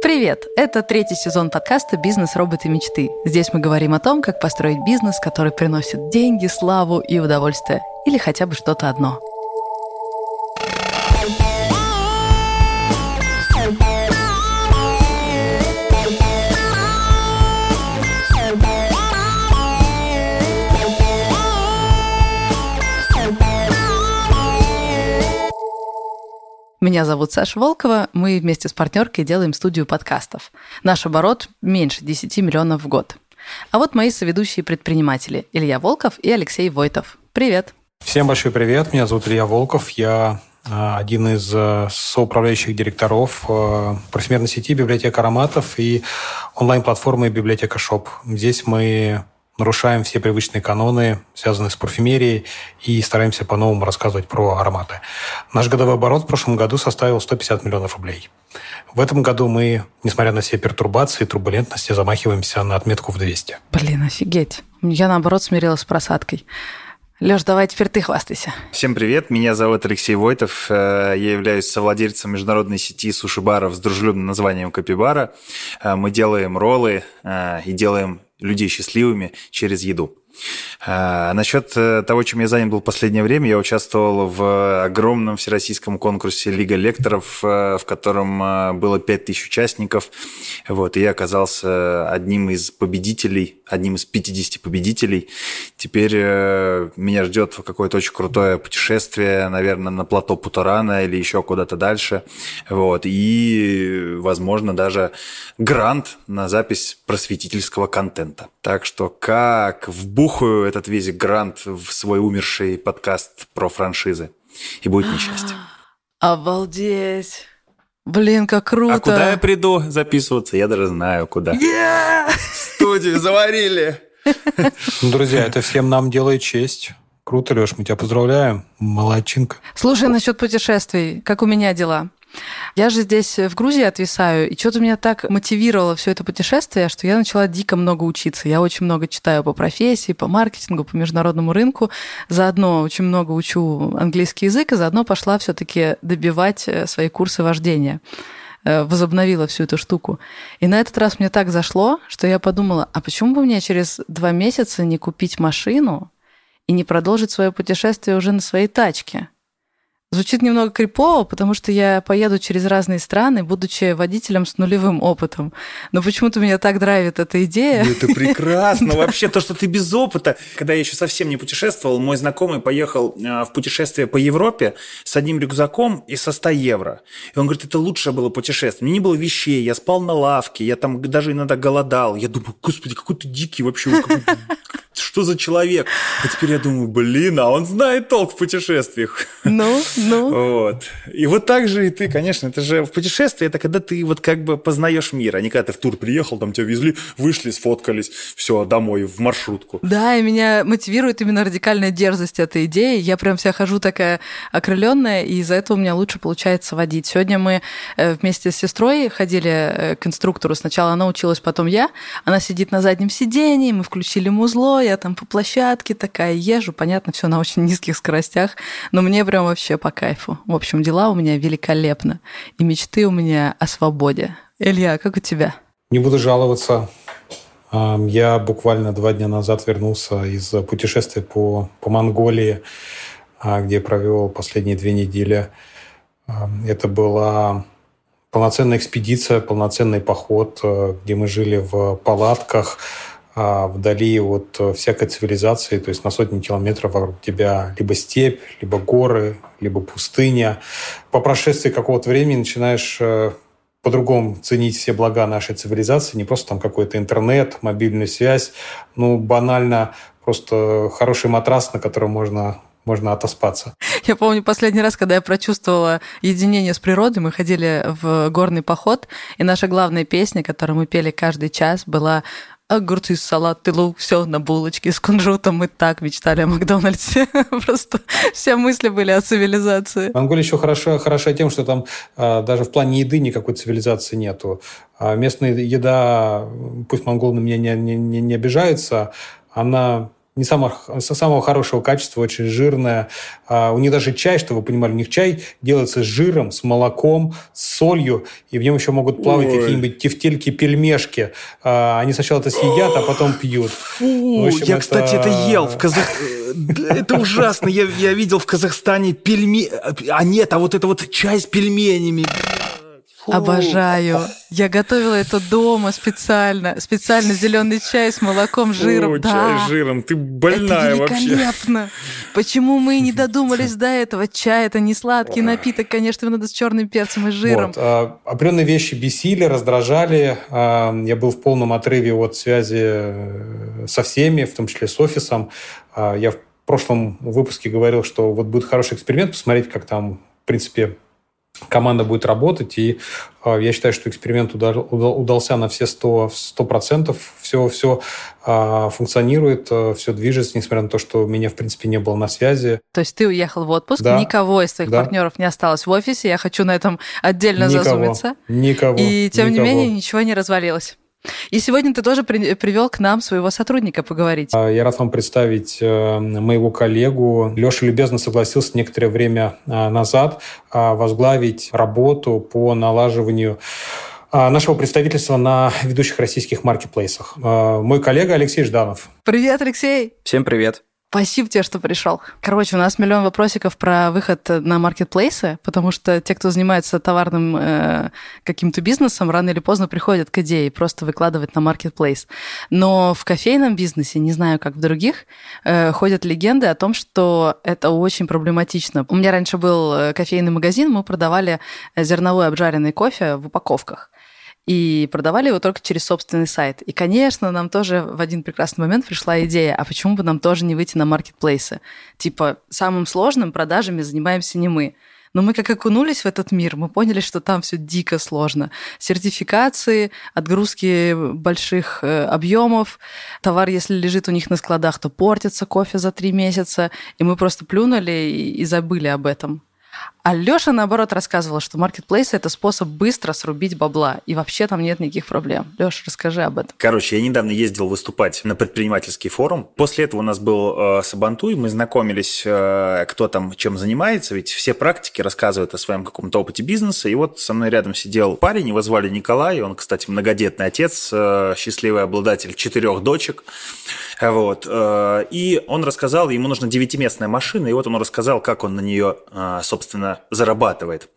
Привет! Это третий сезон подкаста «Бизнес. Роботы. Мечты». Здесь мы говорим о том, как построить бизнес, который приносит деньги, славу и удовольствие. Или хотя бы что-то одно. Меня зовут Саша Волкова. Мы вместе с партнеркой делаем студию подкастов. Наш оборот меньше 10 миллионов в год. А вот мои соведущие предприниматели Илья Волков и Алексей Войтов. Привет! Всем большой привет. Меня зовут Илья Волков. Я а, один из а, соуправляющих директоров а, парфюмерной сети «Библиотека ароматов» и онлайн-платформы «Библиотека Шоп». Здесь мы нарушаем все привычные каноны, связанные с парфюмерией, и стараемся по-новому рассказывать про ароматы. Наш годовой оборот в прошлом году составил 150 миллионов рублей. В этом году мы, несмотря на все пертурбации и турбулентности, замахиваемся на отметку в 200. Блин, офигеть. Я, наоборот, смирилась с просадкой. Леш, давай теперь ты хвастайся. Всем привет, меня зовут Алексей Войтов. Э, я являюсь совладельцем международной сети суши-баров с дружелюбным названием Капибара. Э, мы делаем роллы э, и делаем людей счастливыми через еду. А, насчет э, того, чем я занят был в последнее время, я участвовал в огромном всероссийском конкурсе Лига лекторов, э, в котором э, было 5000 участников. Вот, и я оказался одним из победителей, одним из 50 победителей. Теперь меня ждет какое-то очень крутое путешествие, наверное, на плато Путарана или еще куда-то дальше. Вот, и, возможно, даже грант на запись просветительского контента. Так что как вбухаю этот весь грант в свой умерший подкаст про франшизы. И будет несчастье. Обалдеть! Блин, как круто! А куда я приду записываться? Я даже знаю, куда. Yeah! Студию заварили! Ну, друзья, это всем нам делает честь. Круто, Леш, мы тебя поздравляем. Молодчинка. Слушай, насчет путешествий, как у меня дела? Я же здесь в Грузии отвисаю, и что-то меня так мотивировало все это путешествие, что я начала дико много учиться. Я очень много читаю по профессии, по маркетингу, по международному рынку. Заодно очень много учу английский язык, и заодно пошла все-таки добивать э, свои курсы вождения возобновила всю эту штуку. И на этот раз мне так зашло, что я подумала, а почему бы мне через два месяца не купить машину и не продолжить свое путешествие уже на своей тачке? Звучит немного крипово, потому что я поеду через разные страны, будучи водителем с нулевым опытом. Но почему-то меня так драйвит эта идея. Ну, это прекрасно. Вообще, то, что ты без опыта. Когда я еще совсем не путешествовал, мой знакомый поехал э, в путешествие по Европе с одним рюкзаком и со 100 евро. И он говорит, это лучшее было путешествие. Мне не было вещей, я спал на лавке, я там даже иногда голодал. Я думаю, господи, какой ты дикий вообще что за человек? А теперь я думаю, блин, а он знает толк в путешествиях. Ну, ну. Вот. И вот так же и ты, конечно, это же в путешествии, это когда ты вот как бы познаешь мир, а не когда ты в тур приехал, там тебя везли, вышли, сфоткались, все, домой, в маршрутку. Да, и меня мотивирует именно радикальная дерзость этой идеи. Я прям вся хожу такая окрыленная, и из-за этого у меня лучше получается водить. Сегодня мы э, вместе с сестрой ходили э, к инструктору. Сначала она училась, потом я. Она сидит на заднем сидении, мы включили музло, я там по площадке такая езжу, понятно, все на очень низких скоростях, но мне прям вообще по кайфу. В общем, дела у меня великолепно, и мечты у меня о свободе. Илья, как у тебя? Не буду жаловаться. Я буквально два дня назад вернулся из путешествия по, по Монголии, а, где провел последние две недели. Это была полноценная экспедиция, полноценный поход, э, где мы жили в палатках, вдали от э, всякой цивилизации, то есть на сотни километров вокруг тебя либо степь, либо горы, либо пустыня. По прошествии какого-то времени начинаешь э, по-другому ценить все блага нашей цивилизации, не просто там какой-то интернет, мобильную связь, ну, банально просто хороший матрас, на котором можно можно отоспаться. Я помню последний раз, когда я прочувствовала единение с природой, мы ходили в горный поход, и наша главная песня, которую мы пели каждый час, была огурцы, салат лук, все на булочке с кунжутом. Мы так мечтали о Макдональдсе. Просто все мысли были о цивилизации. Монголия еще хороша, хороша тем, что там а, даже в плане еды никакой цивилизации нету. А местная еда, пусть монголы на меня не, не, не, не обижаются, она не самого, самого хорошего качества, очень жирная. А, у них даже чай, чтобы вы понимали, у них чай делается с жиром, с молоком, с солью, и в нем еще могут плавать какие-нибудь тефтельки, пельмешки. А, они сначала это съедят, а потом пьют. Фу, общем, я, это... кстати, это ел в Казах... Это ужасно. Я, я видел в Казахстане пельмени... А нет, а вот это вот чай с пельменями. Обожаю. Я готовила это дома специально. Специально зеленый чай с молоком, жиром. О, да. чай с жиром. Ты больная это великолепно. вообще. Почему мы не додумались до этого? Чай это не сладкий напиток, конечно, его надо с черным перцем и жиром. Вот. А, определенные вещи бесили, раздражали. А, я был в полном отрыве от связи э, со всеми, в том числе с офисом. А, я в прошлом выпуске говорил, что вот будет хороший эксперимент, посмотреть, как там, в принципе, команда будет работать, и э, я считаю, что эксперимент удал, удал, удался на все 100%, 100%. Все, все э, функционирует, э, все движется, несмотря на то, что меня, в принципе, не было на связи. То есть ты уехал в отпуск, да. никого из твоих да. партнеров не осталось в офисе, я хочу на этом отдельно никого, зазумиться. Никого. И, тем никого. не менее, ничего не развалилось. И сегодня ты тоже при, привел к нам своего сотрудника поговорить. А, я рад вам представить э, моего коллегу. Леша любезно согласился некоторое время э, назад э, возглавить работу по налаживанию нашего представительства на ведущих российских маркетплейсах. Мой коллега Алексей Жданов. Привет, Алексей! Всем привет! Спасибо тебе, что пришел. Короче, у нас миллион вопросиков про выход на маркетплейсы, потому что те, кто занимается товарным э, каким-то бизнесом, рано или поздно приходят к идее просто выкладывать на маркетплейс. Но в кофейном бизнесе, не знаю, как в других, э, ходят легенды о том, что это очень проблематично. У меня раньше был э, кофейный магазин, мы продавали зерновой обжаренный кофе в упаковках и продавали его только через собственный сайт. И, конечно, нам тоже в один прекрасный момент пришла идея, а почему бы нам тоже не выйти на маркетплейсы? Типа, самым сложным продажами занимаемся не мы. Но мы как окунулись в этот мир, мы поняли, что там все дико сложно. Сертификации, отгрузки больших э, объемов, товар, если лежит у них на складах, то портится кофе за три месяца, и мы просто плюнули и забыли об этом. А Леша, наоборот, рассказывал, что маркетплейс – это способ быстро срубить бабла, и вообще там нет никаких проблем. Леша, расскажи об этом. Короче, я недавно ездил выступать на предпринимательский форум. После этого у нас был э, Сабантуй, мы знакомились, э, кто там чем занимается, ведь все практики рассказывают о своем каком-то опыте бизнеса. И вот со мной рядом сидел парень, его звали Николай, он, кстати, многодетный отец, э, счастливый обладатель четырех дочек. Вот. Э, и он рассказал, ему нужна девятиместная машина, и вот он рассказал, как он на нее, э, собственно, зарабатывает.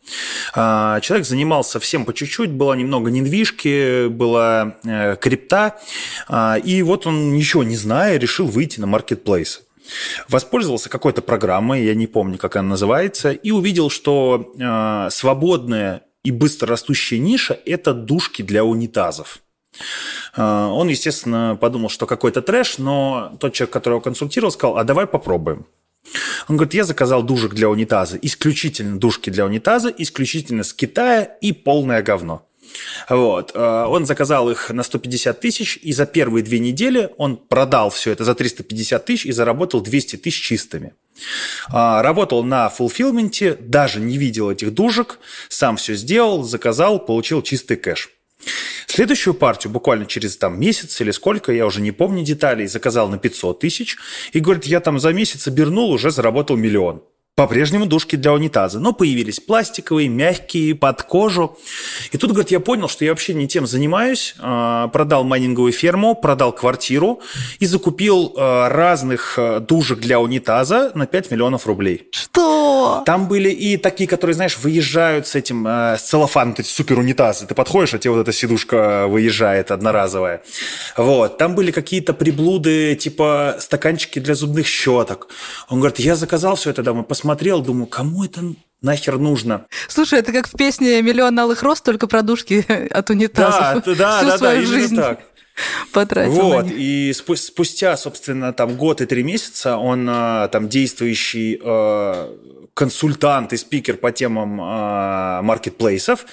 Э, человек занимался всем по чуть-чуть, была немного недвижки, была крипта, и вот он, ничего не зная, решил выйти на маркетплейс. Воспользовался какой-то программой, я не помню, как она называется, и увидел, что свободная и быстро растущая ниша – это душки для унитазов. А, он, естественно, подумал, что какой-то трэш, но тот человек, которого консультировал, сказал, а давай попробуем. Он говорит, я заказал душек для унитаза, исключительно душки для унитаза, исключительно с Китая и полное говно. Вот. А, он заказал их на 150 тысяч, и за первые две недели он продал все это за 350 тысяч и заработал 200 тысяч чистыми. А, работал на фулфилменте, даже не видел этих душек, сам все сделал, заказал, получил чистый кэш. Следующую партию буквально через там месяц или сколько, я уже не помню деталей, заказал на 500 тысяч и говорит, я там за месяц обернул, уже заработал миллион. По-прежнему душки для унитаза, но появились пластиковые, мягкие, под кожу. И тут, говорит, я понял, что я вообще не тем занимаюсь. А, продал майнинговую ферму, продал квартиру и закупил а, разных а, душек для унитаза на 5 миллионов рублей. Что? Там были и такие, которые, знаешь, выезжают с этим, с целлофаном, эти супер унитазы. Ты подходишь, а тебе вот эта сидушка выезжает одноразовая. Вот. Там были какие-то приблуды, типа стаканчики для зубных щеток. Он говорит, я заказал все это домой, посмотрел, думаю, кому это нахер нужно. Слушай, это как в песне «Миллион алых роз», только про душки от унитазов. Да, да, Всю да, свою да, жизнь так. Потратил вот, и спустя, собственно, там год и три месяца он а, там действующий э, консультант и спикер по темам э, маркетплейсов.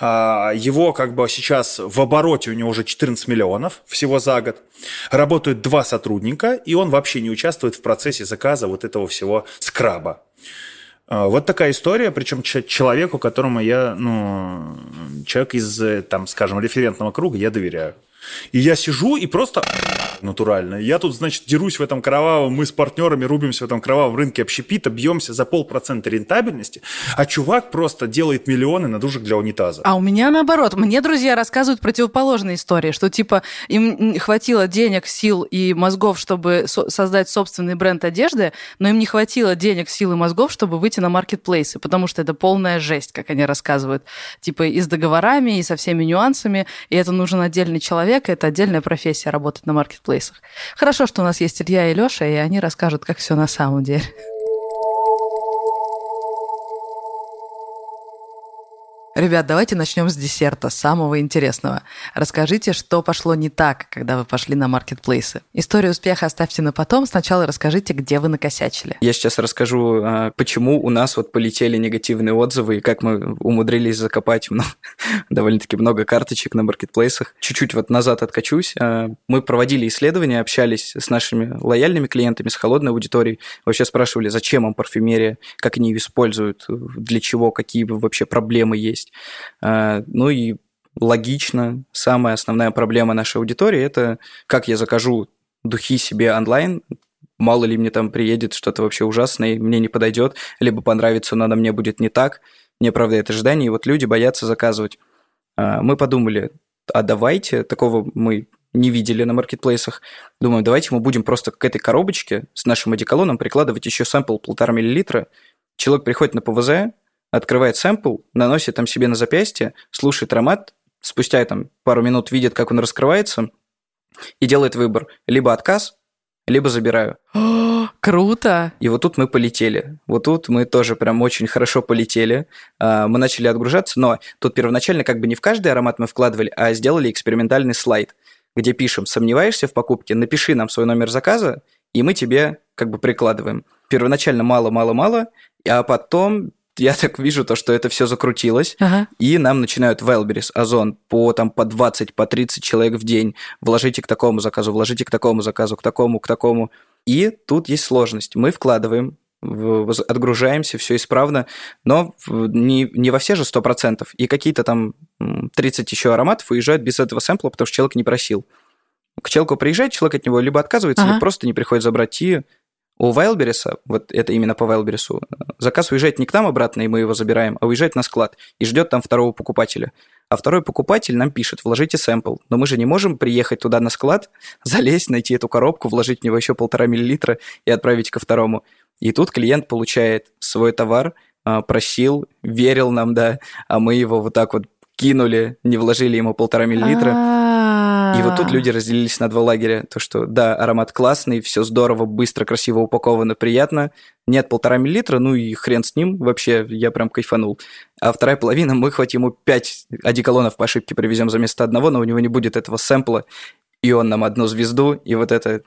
Э, его как бы сейчас в обороте у него уже 14 миллионов всего за год. Работают два сотрудника, и он вообще не участвует в процессе заказа вот этого всего скраба. А, вот такая история, причем человеку, которому я, ну, человек из, там, скажем, референтного круга, я доверяю. И я сижу и просто натурально. Я тут, значит, дерусь в этом кровавом, мы с партнерами рубимся в этом кровавом рынке общепита, бьемся за полпроцента рентабельности, а чувак просто делает миллионы на душах для унитаза. А у меня наоборот. Мне друзья рассказывают противоположные истории, что типа им хватило денег, сил и мозгов, чтобы со- создать собственный бренд одежды, но им не хватило денег, сил и мозгов, чтобы выйти на маркетплейсы, потому что это полная жесть, как они рассказывают. Типа и с договорами, и со всеми нюансами, и это нужен отдельный человек, и это отдельная профессия работать на маркетплейсах. Хорошо, что у нас есть Илья и Лёша, и они расскажут, как все на самом деле. Ребят, давайте начнем с десерта, самого интересного. Расскажите, что пошло не так, когда вы пошли на маркетплейсы. Историю успеха оставьте на потом. Сначала расскажите, где вы накосячили. Я сейчас расскажу, а, почему у нас вот полетели негативные отзывы и как мы умудрились закопать ну, довольно-таки много карточек на маркетплейсах. Чуть-чуть вот назад откачусь. А, мы проводили исследования, общались с нашими лояльными клиентами, с холодной аудиторией. Вообще спрашивали, зачем им парфюмерия, как они ее используют, для чего, какие вообще проблемы есть есть. А, ну и логично, самая основная проблема нашей аудитории – это как я закажу духи себе онлайн, мало ли мне там приедет что-то вообще ужасное, и мне не подойдет, либо понравится, но она мне будет не так, не оправдает ожиданий, и вот люди боятся заказывать. А, мы подумали, а давайте, такого мы не видели на маркетплейсах, думаю, давайте мы будем просто к этой коробочке с нашим одеколоном прикладывать еще сэмпл полтора миллилитра. Человек приходит на ПВЗ, открывает сэмпл, наносит там себе на запястье, слушает аромат, спустя там пару минут видит, как он раскрывается, и делает выбор. Либо отказ, либо забираю. О, круто! И вот тут мы полетели. Вот тут мы тоже прям очень хорошо полетели. А, мы начали отгружаться, но тут первоначально как бы не в каждый аромат мы вкладывали, а сделали экспериментальный слайд, где пишем, сомневаешься в покупке, напиши нам свой номер заказа, и мы тебе как бы прикладываем. Первоначально мало-мало-мало, а потом я так вижу то, что это все закрутилось, ага. и нам начинают Wildberries, Озон по, там, по 20, по 30 человек в день. Вложите к такому заказу, вложите к такому заказу, к такому, к такому. И тут есть сложность. Мы вкладываем, отгружаемся, все исправно, но не, не во все же 100%. И какие-то там 30 еще ароматов уезжают без этого сэмпла, потому что человек не просил. К человеку приезжает, человек от него либо отказывается, ага. либо просто не приходит забрать, и у Wildberries, вот это именно по Wildberries, заказ уезжает не к нам обратно, и мы его забираем, а уезжает на склад и ждет там второго покупателя. А второй покупатель нам пишет, вложите сэмпл. Но мы же не можем приехать туда на склад, залезть, найти эту коробку, вложить в него еще полтора миллилитра и отправить ко второму. И тут клиент получает свой товар, а, просил, верил нам, да, а мы его вот так вот кинули, не вложили ему полтора миллилитра. И вот тут люди разделились на два лагеря. То, что да, аромат классный, все здорово, быстро, красиво упаковано, приятно. Нет полтора миллилитра, ну и хрен с ним, вообще я прям кайфанул. А вторая половина, мы хоть ему пять одеколонов по ошибке привезем за место одного, но у него не будет этого сэмпла, и он нам одну звезду, и вот это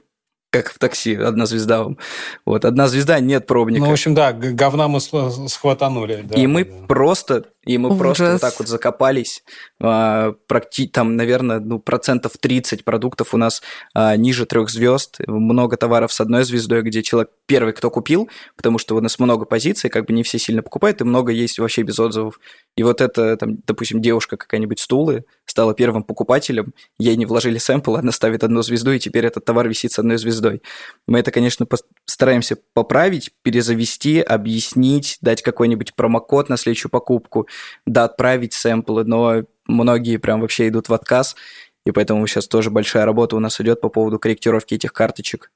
как в такси, одна звезда вам. Вот, одна звезда, нет пробника. Ну, в общем, да, говна мы схватанули. Да, и мы да. просто, и мы Ужас. просто вот так вот закопались. А, практи, там, наверное, ну, процентов 30 продуктов у нас а, ниже трех звезд. Много товаров с одной звездой, где человек первый, кто купил, потому что у нас много позиций, как бы не все сильно покупают, и много есть вообще без отзывов. И вот это, там, допустим, девушка какая-нибудь стулы стала первым покупателем, ей не вложили сэмпл, она ставит одну звезду, и теперь этот товар висит с одной звездой. Мы это, конечно, стараемся поправить, перезавести, объяснить, дать какой-нибудь промокод на следующую покупку, да, отправить сэмплы, но многие прям вообще идут в отказ, и поэтому сейчас тоже большая работа у нас идет по поводу корректировки этих карточек.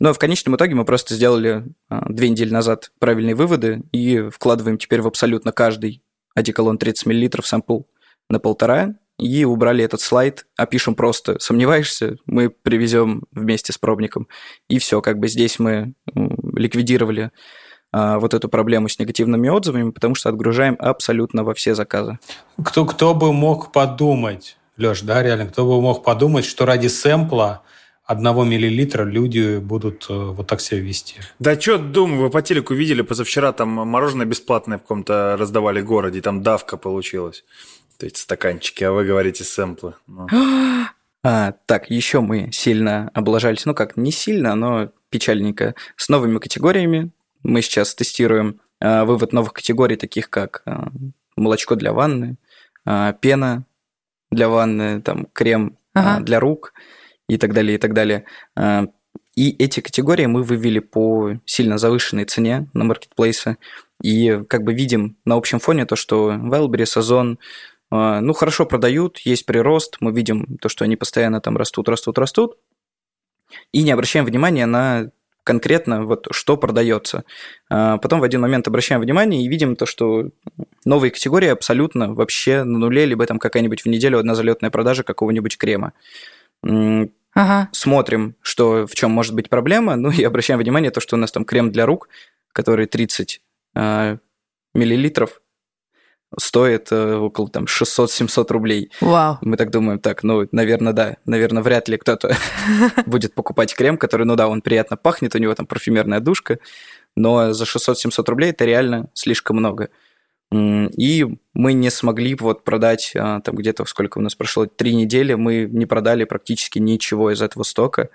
Но в конечном итоге мы просто сделали а, две недели назад правильные выводы и вкладываем теперь в абсолютно каждый одеколон 30 мл сэмпл на полтора, и убрали этот слайд, опишем просто «сомневаешься?», мы привезем вместе с пробником, и все, как бы здесь мы ликвидировали а, вот эту проблему с негативными отзывами, потому что отгружаем абсолютно во все заказы. Кто, кто бы мог подумать, Леш, да, реально, кто бы мог подумать, что ради сэмпла одного миллилитра люди будут э, вот так себя вести. Да что, думаю, вы по телеку видели, позавчера там мороженое бесплатное в каком-то раздавали городе, там давка получилась. То есть стаканчики, а вы говорите сэмплы. Ну. А, так, еще мы сильно облажались, ну как, не сильно, но печальненько, с новыми категориями. Мы сейчас тестируем а, вывод новых категорий, таких как а, молочко для ванны, а, пена для ванны, там крем а, ага. а, для рук – и так далее, и так далее. А, и эти категории мы вывели по сильно завышенной цене на маркетплейсы. И как бы видим на общем фоне то, что Wildberries, Озон, ну, хорошо продают, есть прирост, мы видим то, что они постоянно там растут, растут, растут, и не обращаем внимания на конкретно вот что продается. А потом в один момент обращаем внимание и видим то, что новые категории абсолютно вообще на нуле, либо там какая-нибудь в неделю одна залетная продажа какого-нибудь крема. Ага. Смотрим, что в чем может быть проблема, ну и обращаем внимание то, что у нас там крем для рук, который 30 э, а, миллилитров, стоит э, около там 600-700 рублей. Вау. Мы так думаем, так, ну, наверное, да, наверное, вряд ли кто-то будет покупать крем, который, ну да, он приятно пахнет, у него там парфюмерная душка, но за 600-700 рублей это реально слишком много. И мы не смогли вот продать, а, там где-то сколько у нас прошло, три недели, мы не продали практически ничего из этого стока,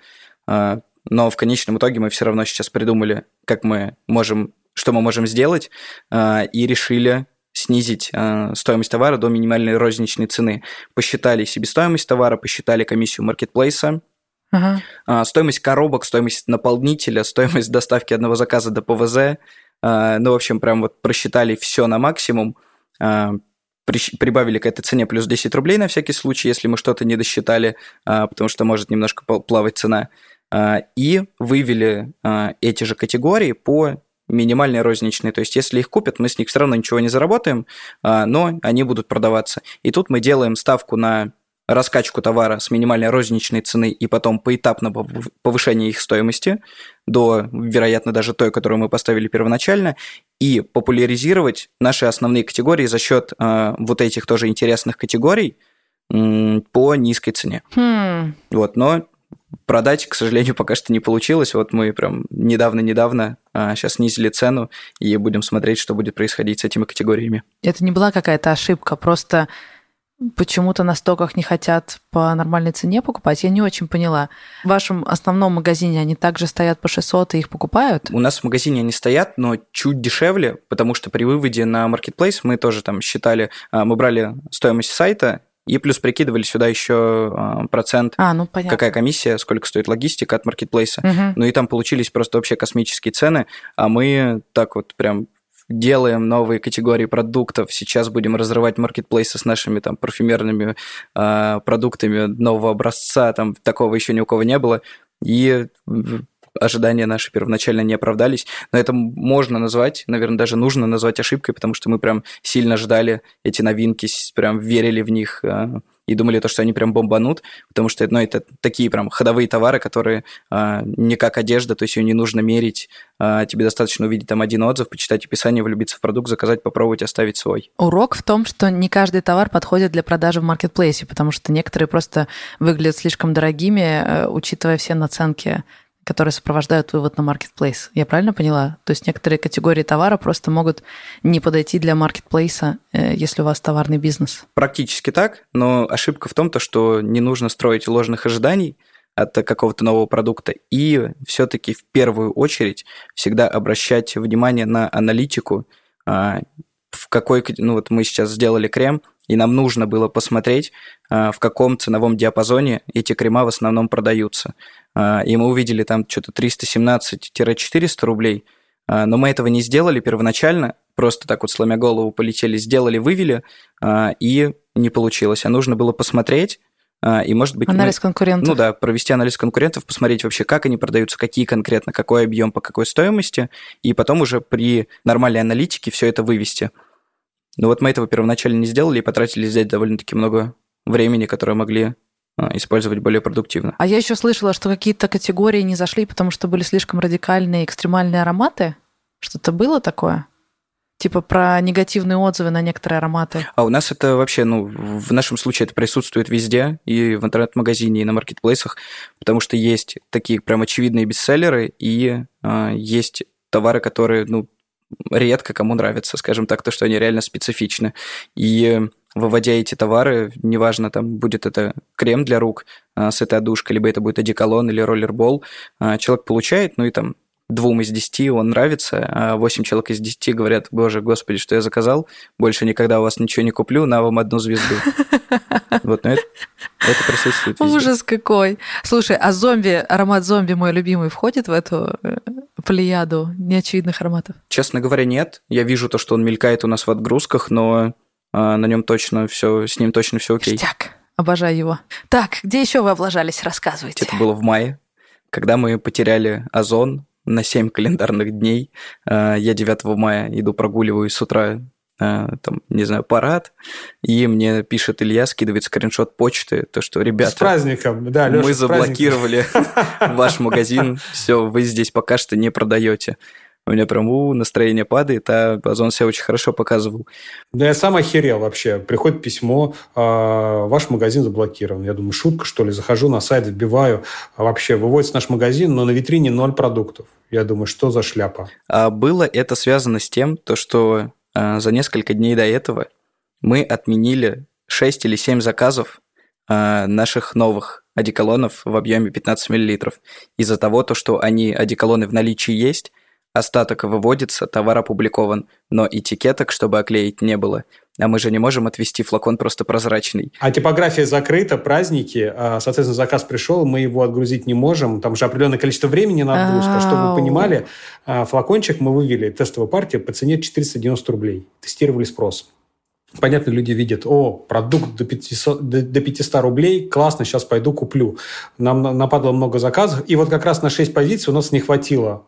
а, но в конечном итоге мы все равно сейчас придумали, как мы можем, что мы можем сделать, а, и решили снизить э, стоимость товара до минимальной розничной цены. Посчитали себестоимость товара, посчитали комиссию маркетплейса, ага. э, стоимость коробок, стоимость наполнителя, стоимость доставки одного заказа до ПВЗ. Э, ну, в общем, прям вот просчитали все на максимум, при, прибавили к этой цене плюс 10 рублей на всякий случай, если мы что-то не досчитали, потому что может немножко плавать цена. Uh, и вывели uh, эти же категории по минимальные розничные. То есть, если их купят, мы с них все равно ничего не заработаем, а, но они будут продаваться. И тут мы делаем ставку на раскачку товара с минимальной розничной цены и потом поэтапно повышение их стоимости до, вероятно, даже той, которую мы поставили первоначально, и популяризировать наши основные категории за счет э, вот этих тоже интересных категорий по низкой цене. Хм. Вот, но продать, к сожалению, пока что не получилось. Вот мы прям недавно-недавно а, сейчас снизили цену и будем смотреть, что будет происходить с этими категориями. Это не была какая-то ошибка, просто почему-то на стоках не хотят по нормальной цене покупать. Я не очень поняла. В вашем основном магазине они также стоят по 600 и их покупают? У нас в магазине они стоят, но чуть дешевле, потому что при выводе на Marketplace мы тоже там считали, а, мы брали стоимость сайта и плюс прикидывали сюда еще а, процент, а, ну, понятно. какая комиссия, сколько стоит логистика от маркетплейса. Угу. Ну и там получились просто вообще космические цены, а мы так вот прям делаем новые категории продуктов, сейчас будем разрывать маркетплейсы с нашими там парфюмерными э, продуктами нового образца, там такого еще ни у кого не было, и ожидания наши первоначально не оправдались. Но это можно назвать, наверное, даже нужно назвать ошибкой, потому что мы прям сильно ждали эти новинки, прям верили в них а, и думали то, что они прям бомбанут, потому что ну, это такие прям ходовые товары, которые а, не как одежда, то есть ее не нужно мерить, а, тебе достаточно увидеть там один отзыв, почитать описание, влюбиться в продукт, заказать, попробовать, оставить свой. Урок в том, что не каждый товар подходит для продажи в маркетплейсе, потому что некоторые просто выглядят слишком дорогими, э, учитывая все наценки которые сопровождают вывод на маркетплейс. Я правильно поняла? То есть некоторые категории товара просто могут не подойти для маркетплейса, э, если у вас товарный бизнес. Практически так, но ошибка в том, то, что не нужно строить ложных ожиданий от какого-то нового продукта и все-таки в первую очередь всегда обращать внимание на аналитику, а, в какой, ну вот мы сейчас сделали крем, и нам нужно было посмотреть, а, в каком ценовом диапазоне эти крема в основном продаются. А, и мы увидели там что-то 317-400 рублей, а, но мы этого не сделали первоначально, просто так вот сломя голову полетели, сделали, вывели, и не получилось. А нужно было посмотреть, и, может быть... Анализ конкурентов. Ну да, провести анализ конкурентов, посмотреть вообще, как они продаются, какие конкретно, какой объем, по какой стоимости, и потом уже при нормальной аналитике все это вывести. Но вот мы этого первоначально не сделали и потратили здесь довольно-таки много времени, которое могли а, использовать более продуктивно. А я еще слышала, что какие-то категории не зашли, потому что были слишком радикальные экстремальные ароматы. Что-то было такое? Типа про негативные отзывы на некоторые ароматы. А у нас это вообще, ну, в нашем случае это присутствует везде, и в интернет-магазине, и на маркетплейсах, потому что есть такие прям очевидные бестселлеры, и э, есть товары, которые, ну, редко кому нравятся, скажем так, то, что они реально специфичны. И выводя эти товары, неважно, там будет это крем для рук а, с этой одушкой, либо это будет одеколон или роллербол, а, человек получает, ну и там двум из десяти он нравится, а восемь человек из десяти говорят, боже, господи, что я заказал, больше никогда у вас ничего не куплю, на вам одну звезду. Вот, ну это, Это присутствует везде. Ужас какой. Слушай, а зомби, аромат зомби мой любимый, входит в эту э, плеяду неочевидных ароматов? Честно говоря, нет. Я вижу то, что он мелькает у нас в отгрузках, но а, на нем точно все, с ним точно все окей. Штяк. Обожаю его. Так, где еще вы облажались? Рассказывайте. Это было в мае, когда мы потеряли озон на 7 календарных дней. А, Я 9 мая иду прогуливаю с утра а, там, не знаю, парад, и мне пишет Илья, скидывает скриншот почты, то, что, С ребята, праздником, да, Лёша, мы с заблокировали ваш магазин, все, вы здесь пока что не продаете. У меня прям у, настроение падает, а Озон себя очень хорошо показывал. Да я сам охерел вообще. Приходит письмо, а, ваш магазин заблокирован. Я думаю, шутка, что ли? Захожу на сайт, вбиваю. А вообще, выводится наш магазин, но на витрине ноль продуктов. Я думаю, что за шляпа? А было это связано с тем, то, что а, за несколько дней до этого мы отменили 6 или 7 заказов а, наших новых одеколонов в объеме 15 мл. Из-за того, то, что они, одеколоны в наличии есть, остаток выводится, товар опубликован, но этикеток, чтобы оклеить, не было. А мы же не можем отвести флакон просто прозрачный. А типография закрыта, праздники, а, соответственно, заказ пришел, мы его отгрузить не можем. Там же определенное количество времени на отгрузку. Чтобы вы понимали, а, флакончик мы вывели, тестовую партию, по цене 490 рублей. Тестировали спрос. Понятно, люди видят, о, продукт до 500, до, до 500 рублей, классно, сейчас пойду куплю. Нам на- нападало много заказов, и вот как раз на 6 позиций у нас не хватило.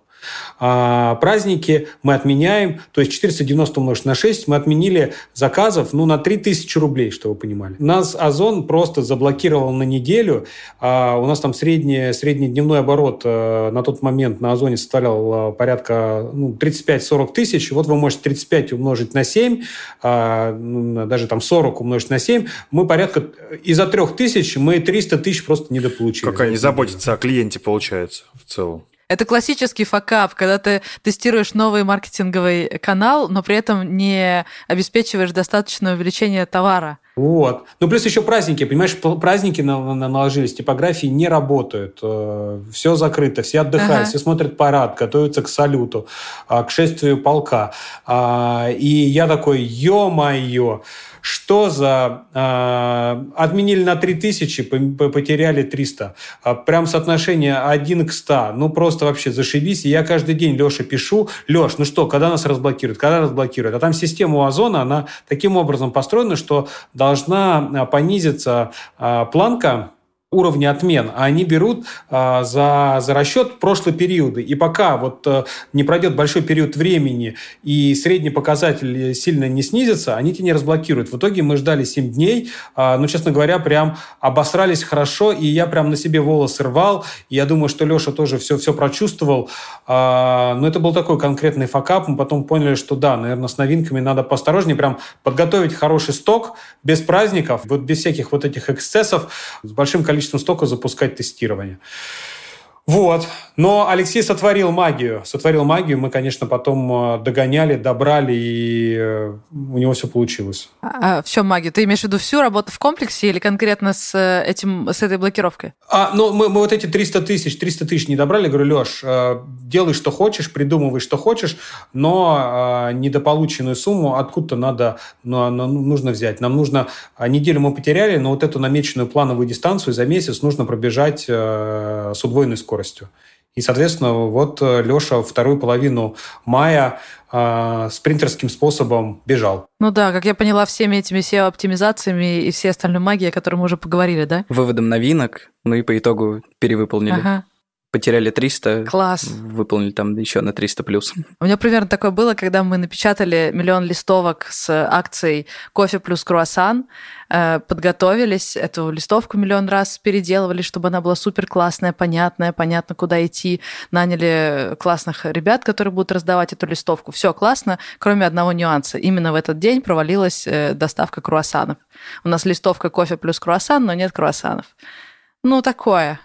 А, праздники мы отменяем, то есть 490 умножить на 6, мы отменили заказов ну, на 3000 рублей, чтобы вы понимали. Нас Озон просто заблокировал на неделю, а у нас там средний, средний дневной оборот э, на тот момент на Озоне составлял э, порядка ну, 35-40 тысяч, вот вы можете 35 умножить на 7, а, ну, даже там 40 умножить на 7, мы порядка, из-за 3000 мы 300 тысяч просто недополучили. Как они заботятся о клиенте, получается, в целом. Это классический факап, когда ты тестируешь новый маркетинговый канал, но при этом не обеспечиваешь достаточное увеличение товара. Вот. Ну, плюс еще праздники. Понимаешь, праздники на- на- наложились, типографии не работают. Все закрыто, все отдыхают, Ага. все смотрят парад, готовятся к салюту, а, к шествию полка. А, И я такой, ё-моё, что за... а, Отменили на 3000, пом- по- потеряли 300. А, Прям соотношение 1 к 100. Ну, просто вообще зашибись. И я каждый день Леше пишу, Леш, ну что, когда нас разблокируют? Когда разблокируют? А там система у Озона, она таким образом построена, что должна а, понизиться а, планка уровня отмен, а они берут а, за, за расчет прошлые периоды. И пока вот а, не пройдет большой период времени и средний показатель сильно не снизится, они тебя не разблокируют. В итоге мы ждали 7 дней, а, ну, честно говоря, прям обосрались хорошо, и я прям на себе волосы рвал. И я думаю, что Леша тоже все, все прочувствовал. А, но это был такой конкретный факап. Мы потом поняли, что да, наверное, с новинками надо поосторожнее, прям подготовить хороший сток без праздников, вот без всяких вот этих эксцессов, с большим количеством стока запускать тестирование. Вот. Но Алексей сотворил магию. Сотворил магию. Мы, конечно, потом э, догоняли, добрали, и э, у него все получилось. А в чем магия? Ты имеешь в виду всю работу в комплексе или конкретно с, э, этим, с этой блокировкой? А, ну, мы, мы вот эти 300 тысяч, 300 тысяч не добрали. Я говорю, Леш, делай, что хочешь, придумывай, что хочешь, но недополученную сумму откуда-то надо, ну, ну, нужно взять. Нам нужно, а, неделю мы потеряли, но вот эту намеченную плановую дистанцию за месяц нужно пробежать с удвоенной скоростью. И, соответственно, вот э, Леша вторую половину мая э, спринтерским способом бежал. Ну да, как я поняла, всеми этими SEO-оптимизациями и всей остальной магией, о которой мы уже поговорили, да? Выводом новинок, ну и по итогу перевыполнили. Ага, Потеряли 300, класс. выполнили там еще на 300 плюс. У меня примерно такое было, когда мы напечатали миллион листовок с акцией «Кофе плюс круассан», э, подготовились, эту листовку миллион раз переделывали, чтобы она была супер классная, понятная, понятно, куда идти. Наняли классных ребят, которые будут раздавать эту листовку. Все классно, кроме одного нюанса. Именно в этот день провалилась э, доставка круассанов. У нас листовка «Кофе плюс круассан», но нет круассанов. Ну, такое.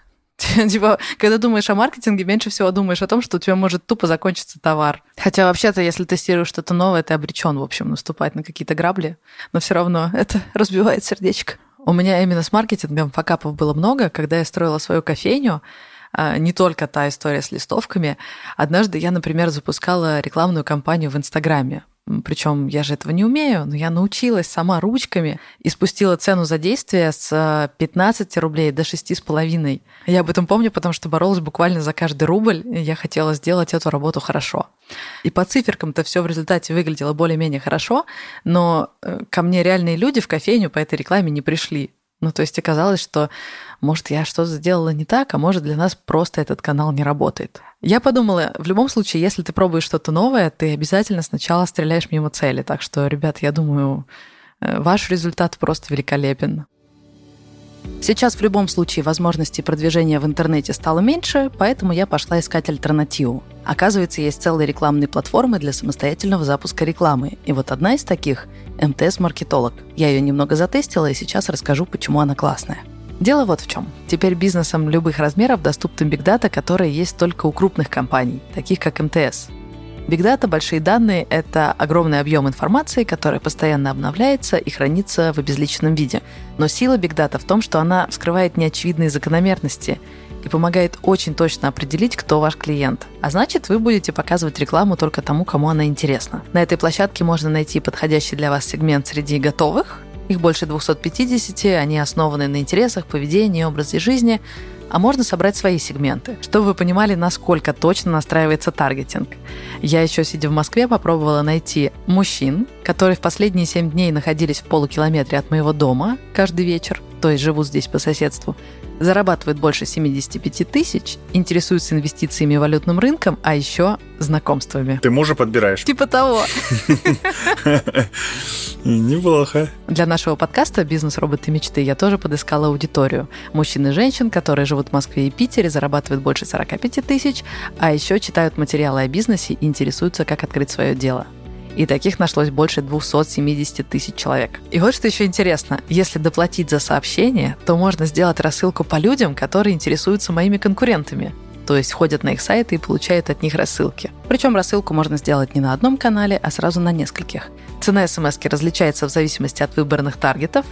Типа, когда думаешь о маркетинге, меньше всего думаешь о том, что у тебя может тупо закончиться товар. Хотя вообще-то, если тестируешь что-то новое, ты обречен, в общем, наступать на какие-то грабли, но все равно это разбивает сердечко. У меня именно с маркетингом факапов было много, когда я строила свою кофейню, а, не только та история с листовками. Однажды я, например, запускала рекламную кампанию в Инстаграме. Причем я же этого не умею, но я научилась сама ручками и спустила цену за действие с 15 рублей до 6,5. Я об этом помню, потому что боролась буквально за каждый рубль. И я хотела сделать эту работу хорошо. И по циферкам-то все в результате выглядело более-менее хорошо, но э, ко мне реальные люди в кофейню по этой рекламе не пришли. Ну, то есть оказалось, что, может, я что-то сделала не так, а может, для нас просто этот канал не работает. Я подумала, в любом случае, если ты пробуешь что-то новое, ты обязательно сначала стреляешь мимо цели. Так что, ребят, я думаю, э, ваш результат просто великолепен. Сейчас в любом случае возможностей продвижения в интернете стало меньше, поэтому я пошла искать альтернативу. Оказывается, есть целые рекламные платформы для самостоятельного запуска рекламы. И вот одна из таких – МТС-маркетолог. Я ее немного затестила и сейчас расскажу, почему она классная. Дело вот в чем. Теперь бизнесам любых размеров доступны бигдата, которые есть только у крупных компаний, таких как МТС. Бигдата, большие данные — это огромный объем информации, которая постоянно обновляется и хранится в обезличенном виде. Но сила бигдата в том, что она вскрывает неочевидные закономерности и помогает очень точно определить, кто ваш клиент. А значит, вы будете показывать рекламу только тому, кому она интересна. На этой площадке можно найти подходящий для вас сегмент среди готовых. Их больше 250, они основаны на интересах, поведении, образе жизни – а можно собрать свои сегменты, чтобы вы понимали, насколько точно настраивается таргетинг. Я еще, сидя в Москве, попробовала найти мужчин, которые в последние 7 дней находились в полукилометре от моего дома каждый вечер, то есть живут здесь по соседству, зарабатывают больше 75 тысяч, интересуются инвестициями и валютным рынком, а еще знакомствами. Ты мужа подбираешь? Типа того. Неплохо. Для нашего подкаста «Бизнес-роботы мечты» я тоже подыскала аудиторию. Мужчин и женщин, которые живут в Москве и Питере, зарабатывают больше 45 тысяч, а еще читают материалы о бизнесе и интересуются, как открыть свое дело и таких нашлось больше 270 тысяч человек. И вот что еще интересно, если доплатить за сообщение, то можно сделать рассылку по людям, которые интересуются моими конкурентами то есть ходят на их сайты и получают от них рассылки. Причем рассылку можно сделать не на одном канале, а сразу на нескольких. Цена смс различается в зависимости от выбранных таргетов.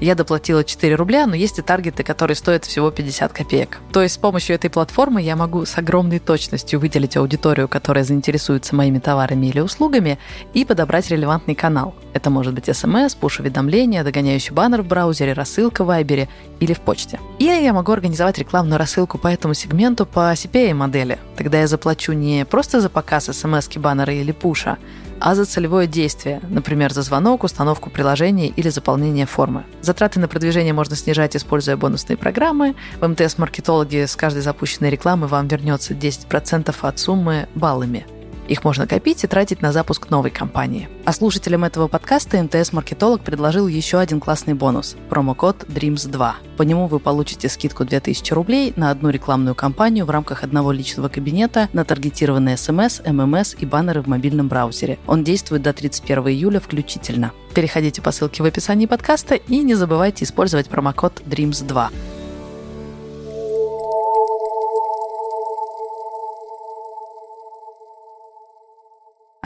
Я доплатила 4 рубля, но есть и таргеты, которые стоят всего 50 копеек. То есть с помощью этой платформы я могу с огромной точностью выделить аудиторию, которая заинтересуется моими товарами или услугами, и подобрать релевантный канал. Это может быть смс, пуш-уведомления, догоняющий баннер в браузере, рассылка в Вайбере или в почте. Или я могу организовать рекламную рассылку по этому сегменту по CPA-модели. Тогда я заплачу не просто за показ смс, баннера или пуша, а за целевое действие, например, за звонок, установку приложения или заполнение формы. Затраты на продвижение можно снижать, используя бонусные программы. В МТС-маркетологе с каждой запущенной рекламы вам вернется 10% от суммы баллами – их можно копить и тратить на запуск новой компании. А слушателям этого подкаста МТС-маркетолог предложил еще один классный бонус – промокод DREAMS2. По нему вы получите скидку 2000 рублей на одну рекламную кампанию в рамках одного личного кабинета на таргетированные смс, ММС и баннеры в мобильном браузере. Он действует до 31 июля включительно. Переходите по ссылке в описании подкаста и не забывайте использовать промокод DREAMS2.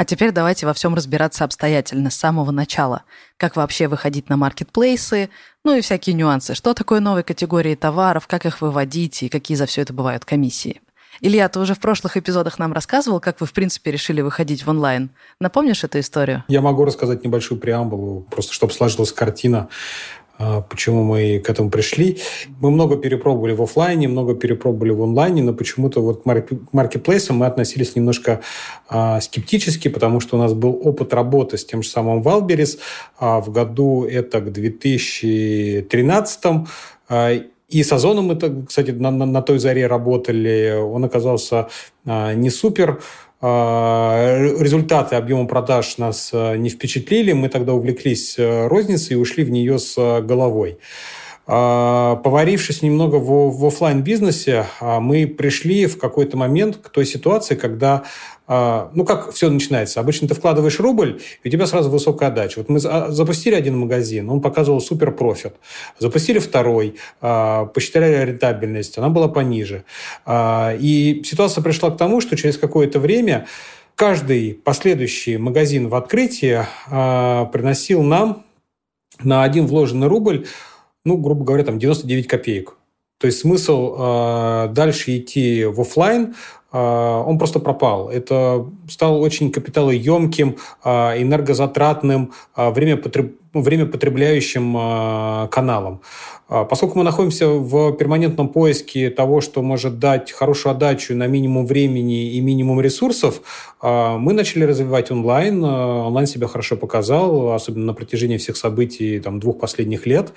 А теперь давайте во всем разбираться обстоятельно с самого начала. Как вообще выходить на маркетплейсы, ну и всякие нюансы. Что такое новые категории товаров, как их выводить и какие за все это бывают комиссии. Илья, ты уже в прошлых эпизодах нам рассказывал, как вы, в принципе, решили выходить в онлайн. Напомнишь эту историю? Я могу рассказать небольшую преамбулу, просто чтобы сложилась картина. А, почему мы к этому пришли. Мы много перепробовали в офлайне, много перепробовали в онлайне, но почему-то вот к маркетплейсам мы относились немножко а, скептически, потому что у нас был опыт работы с тем же самым Валберис а, в году это к 2013 а, и с Озоном мы, кстати, на, на, на той заре работали. Он оказался а, не супер результаты объема продаж нас а, не впечатлили. Мы тогда увлеклись а, розницей и ушли в нее с головой. Поварившись немного в, в офлайн бизнесе мы пришли в какой-то момент к той ситуации, когда а, ну, как все начинается? Обычно ты вкладываешь рубль, и у тебя сразу высокая отдача. Вот мы запустили один магазин, он показывал супер профит. Запустили второй, а, посчитали рентабельность, она была пониже. А, и ситуация пришла к тому, что через какое-то время каждый последующий магазин в открытии приносил нам на один вложенный рубль, ну, грубо говоря, там 99 копеек. То есть смысл дальше идти в офлайн он просто пропал. Это стал очень капиталоемким, энергозатратным, время, потреб... время потребляющим каналом. Поскольку мы находимся в перманентном поиске того, что может дать хорошую отдачу на минимум времени и минимум ресурсов, мы начали развивать онлайн. Онлайн себя хорошо показал, особенно на протяжении всех событий там, двух последних лет.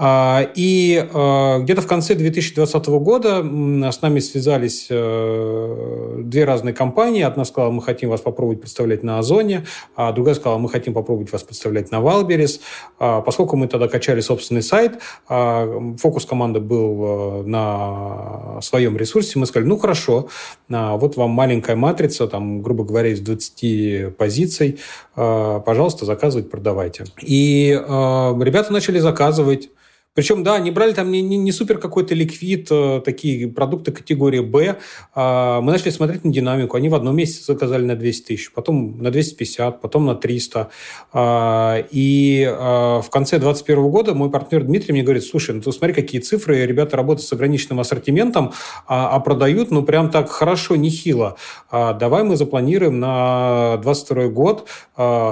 А, и а, где-то в конце 2020 года с нами связались э, две разные компании. Одна сказала, мы хотим вас попробовать представлять на Озоне, а другая сказала, мы хотим попробовать вас представлять на Валберис. А, поскольку мы тогда качали собственный сайт, фокус команды был э, на своем ресурсе, мы сказали, ну хорошо, вот вам маленькая матрица, там, грубо говоря, из 20 позиций, пожалуйста, заказывайте, продавайте. И ребята начали заказывать причем, да, они брали там не, не, не супер какой-то ликвид, э, такие продукты категории Б. А, мы начали смотреть на динамику. Они в одном месяце заказали на 200 тысяч, потом на 250, потом на 300. А, и а, в конце 2021 года мой партнер Дмитрий мне говорит, слушай, ну ты смотри, какие цифры, ребята работают с ограниченным ассортиментом, а, продают, ну, прям так хорошо, нехило. Давай мы запланируем на 2022 год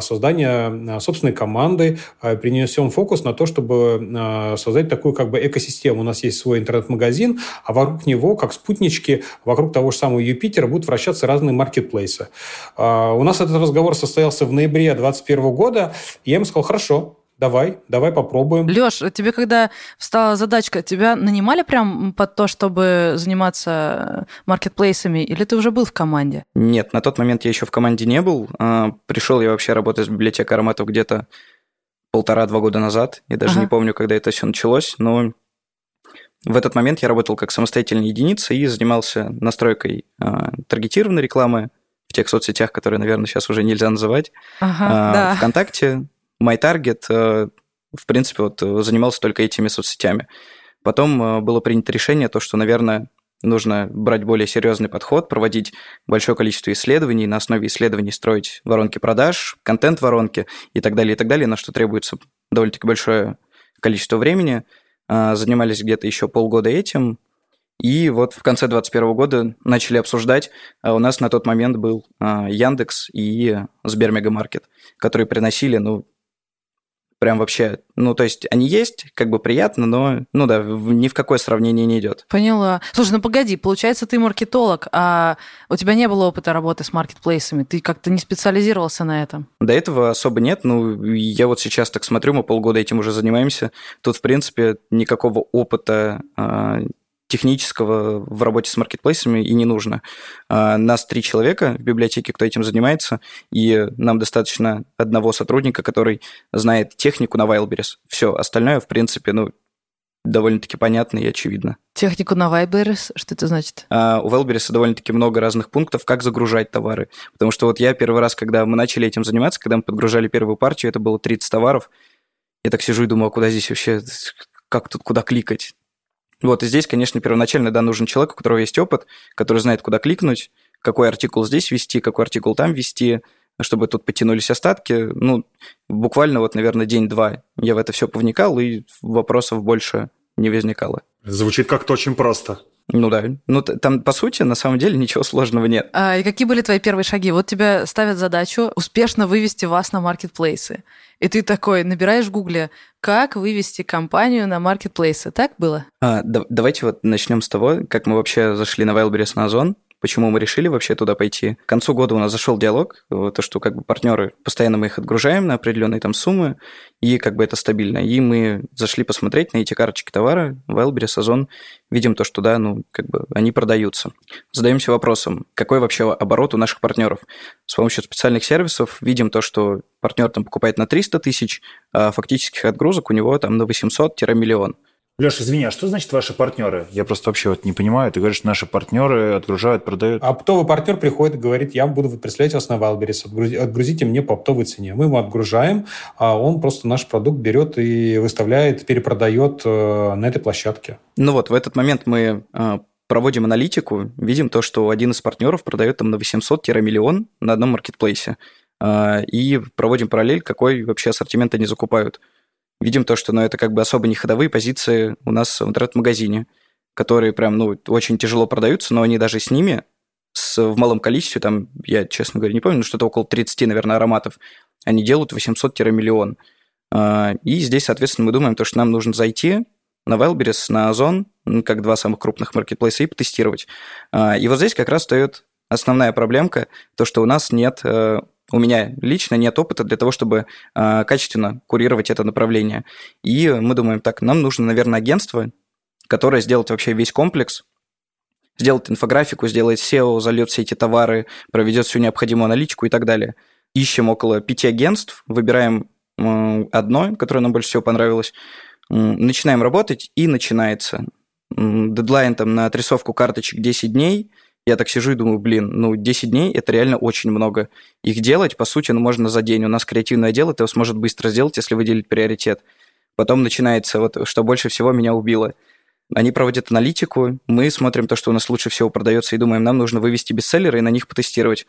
создание собственной команды, принесем фокус на то, чтобы создать создать такую как бы экосистему. У нас есть свой интернет-магазин, а вокруг него, как спутнички, вокруг того же самого Юпитера будут вращаться разные маркетплейсы. А, у нас этот разговор состоялся в ноябре 2021 года, и я ему сказал, хорошо, Давай, давай попробуем. Леш, тебе когда встала задачка, тебя нанимали прям под то, чтобы заниматься маркетплейсами, или ты уже был в команде? Нет, на тот момент я еще в команде не был. А, Пришел я вообще работать в библиотеке ароматов где-то полтора-два года назад. Я даже ага. не помню, когда это все началось, но в этот момент я работал как самостоятельная единица и занимался настройкой э, таргетированной рекламы в тех соцсетях, которые, наверное, сейчас уже нельзя называть. Ага, э, да. ВКонтакте, MyTarget, э, в принципе, вот занимался только этими соцсетями. Потом э, было принято решение, то, что, наверное, нужно брать более серьезный подход, проводить большое количество исследований, на основе исследований строить воронки продаж, контент-воронки и так далее, и так далее, на что требуется довольно-таки большое количество времени. А, занимались где-то еще полгода этим, и вот в конце 2021 года начали обсуждать. А у нас на тот момент был а, Яндекс и Сбермегамаркет, которые приносили, ну, прям вообще, ну, то есть они есть, как бы приятно, но, ну да, ни в какое сравнение не идет. Поняла. Слушай, ну погоди, получается, ты маркетолог, а у тебя не было опыта работы с маркетплейсами, ты как-то не специализировался на этом? До этого особо нет, ну, я вот сейчас так смотрю, мы полгода этим уже занимаемся, тут, в принципе, никакого опыта а, технического в работе с маркетплейсами и не нужно. А, нас три человека в библиотеке, кто этим занимается, и нам достаточно одного сотрудника, который знает технику на Wildberries. Все, остальное, в принципе, ну, довольно-таки понятно и очевидно. Технику на Wildberries, что это значит? А, у Wildberries довольно-таки много разных пунктов, как загружать товары. Потому что вот я первый раз, когда мы начали этим заниматься, когда мы подгружали первую партию, это было 30 товаров, я так сижу и думаю, а куда здесь вообще, как тут, куда кликать? Вот, и здесь, конечно, первоначально, да, нужен человек, у которого есть опыт, который знает, куда кликнуть, какой артикул здесь ввести, какой артикул там ввести, чтобы тут потянулись остатки. Ну, буквально вот, наверное, день-два я в это все повникал, и вопросов больше не возникало. Звучит как-то очень просто. Ну да. Ну там, по сути, на самом деле ничего сложного нет. А, и какие были твои первые шаги? Вот тебя ставят задачу успешно вывести вас на маркетплейсы. И ты такой набираешь в Гугле, как вывести компанию на маркетплейсы. Так было? А, да, давайте вот начнем с того, как мы вообще зашли на Wildberries на Озон почему мы решили вообще туда пойти. К концу года у нас зашел диалог, то, что как бы партнеры, постоянно мы их отгружаем на определенные там суммы, и как бы это стабильно. И мы зашли посмотреть на эти карточки товара, Wildberries, Озон, видим то, что, да, ну, как бы они продаются. Задаемся вопросом, какой вообще оборот у наших партнеров. С помощью специальных сервисов видим то, что партнер там покупает на 300 тысяч, а фактических отгрузок у него там на 800-миллион. Леша, извини, а что значит ваши партнеры? Я просто вообще вот не понимаю. Ты говоришь, наши партнеры отгружают, продают. А оптовый партнер приходит и говорит, я буду представлять вас на Валберис, отгрузите мне по оптовой цене. Мы ему отгружаем, а он просто наш продукт берет и выставляет, перепродает э, на этой площадке. Ну вот, в этот момент мы э, проводим аналитику, видим то, что один из партнеров продает там на 800-миллион на одном маркетплейсе. Э, и проводим параллель, какой вообще ассортимент они закупают видим то, что ну, это как бы особо не ходовые позиции у нас в интернет-магазине, которые прям, ну, очень тяжело продаются, но они даже с ними с, в малом количестве, там, я, честно говоря, не помню, но что-то около 30, наверное, ароматов, они делают 800-миллион. А, и здесь, соответственно, мы думаем, то, что нам нужно зайти на Wildberries, на Озон, как два самых крупных маркетплейса, и потестировать. А, и вот здесь как раз стоит основная проблемка, то, что у нас нет э, у меня лично нет опыта для того, чтобы э, качественно курировать это направление. И мы думаем, так, нам нужно, наверное, агентство, которое сделает вообще весь комплекс, сделает инфографику, сделает SEO, зальет все эти товары, проведет всю необходимую аналитику и так далее. Ищем около пяти агентств, выбираем э, одно, которое нам больше всего понравилось, э, начинаем работать, и начинается. Дедлайн там на отрисовку карточек 10 дней – я так сижу и думаю, блин, ну 10 дней – это реально очень много. Их делать, по сути, ну, можно за день. У нас креативное дело, это сможет быстро сделать, если выделить приоритет. Потом начинается вот, что больше всего меня убило. Они проводят аналитику, мы смотрим то, что у нас лучше всего продается, и думаем, нам нужно вывести бестселлеры и на них потестировать.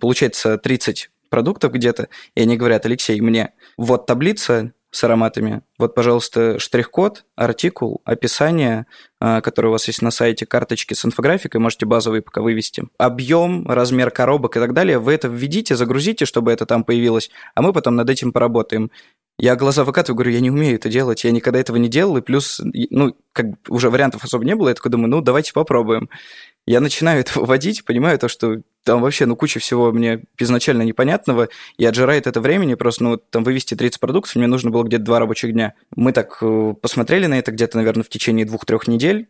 Получается 30 продуктов где-то, и они говорят, Алексей, мне вот таблица, с ароматами. Вот, пожалуйста, штрих-код, артикул, описание, а, которое у вас есть на сайте, карточки с инфографикой, можете базовые пока вывести. Объем, размер коробок и так далее, вы это введите, загрузите, чтобы это там появилось, а мы потом над этим поработаем. Я глаза выкатываю, говорю, я не умею это делать, я никогда этого не делал, и плюс, ну, как уже вариантов особо не было, я такой думаю, ну, давайте попробуем. Я начинаю это вводить, понимаю то, что там вообще, ну, куча всего мне изначально непонятного, и отжирает это времени, просто, ну, там вывести 30 продуктов, мне нужно было где-то два рабочих дня. Мы так э, посмотрели на это где-то, наверное, в течение двух-трех недель,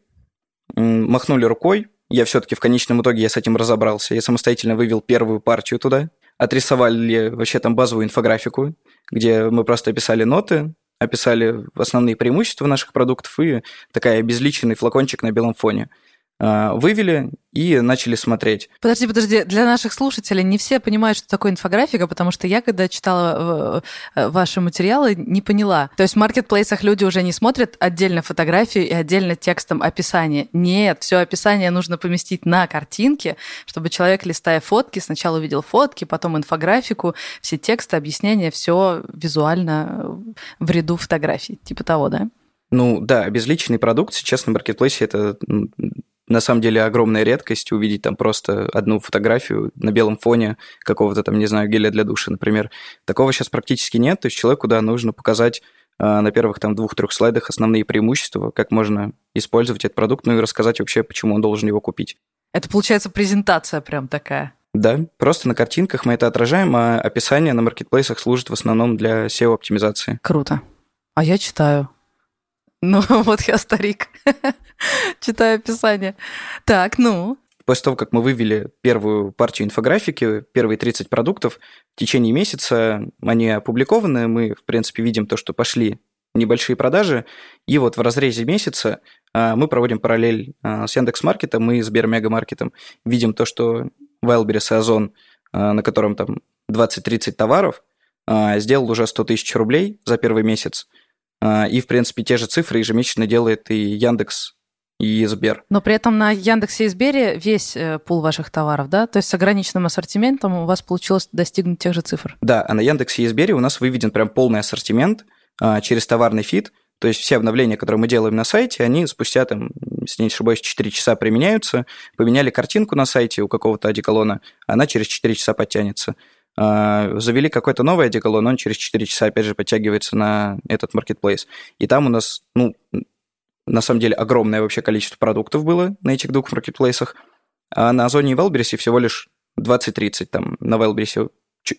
махнули рукой, я все-таки в конечном итоге я с этим разобрался. Я самостоятельно вывел первую партию туда, отрисовали вообще там базовую инфографику, где мы просто описали ноты, описали основные преимущества наших продуктов и такая обезличенный флакончик на белом фоне – вывели и начали смотреть. Подожди, подожди, для наших слушателей не все понимают, что такое инфографика, потому что я, когда читала э, э, ваши материалы, не поняла. То есть в маркетплейсах люди уже не смотрят отдельно фотографию и отдельно текстом описание. Нет, все описание нужно поместить на картинке, чтобы человек, листая фотки, сначала увидел фотки, потом инфографику, все тексты, объяснения, все визуально в ряду фотографий. Типа того, да? Ну да, обезличенный продукт сейчас на маркетплейсе это на самом деле огромная редкость увидеть там просто одну фотографию на белом фоне какого-то там, не знаю, геля для душа, например. Такого сейчас практически нет, то есть человеку, да, нужно показать э, на первых там двух-трех слайдах основные преимущества, как можно использовать этот продукт, ну и рассказать вообще, почему он должен его купить. Это получается презентация прям такая. Да, просто на картинках мы это отражаем, а описание на маркетплейсах служит в основном для SEO-оптимизации. Круто. А я читаю. Ну, вот я старик. Читаю описание. Так, ну. После того, как мы вывели первую партию инфографики, первые 30 продуктов, в течение месяца они опубликованы, мы, в принципе, видим то, что пошли небольшие продажи, и вот в разрезе месяца а, мы проводим параллель а, с Яндекс.Маркетом и Сбермегамаркетом. Видим то, что Wildberries и Озон, а, на котором там 20-30 товаров, сделал уже 100 тысяч рублей за первый месяц. И, в принципе, те же цифры ежемесячно делает и Яндекс и Сбер. Но при этом на Яндексе и Сбере весь э, пул ваших товаров, да? То есть с ограниченным ассортиментом у вас получилось достигнуть тех же цифр? Да, а на Яндексе и Сбере у нас выведен прям полный ассортимент а, через товарный фид. То есть все обновления, которые мы делаем на сайте, они спустя, там, если не ошибаюсь, 4 часа применяются. Поменяли картинку на сайте у какого-то одеколона, она через 4 часа подтянется. А, завели какой-то новый одеколон, он через 4 часа опять же подтягивается на этот маркетплейс. И там у нас, ну, на самом деле огромное вообще количество продуктов было на этих двух маркетплейсах, а на Озоне и Велбересе всего лишь 20-30, там на Велбересе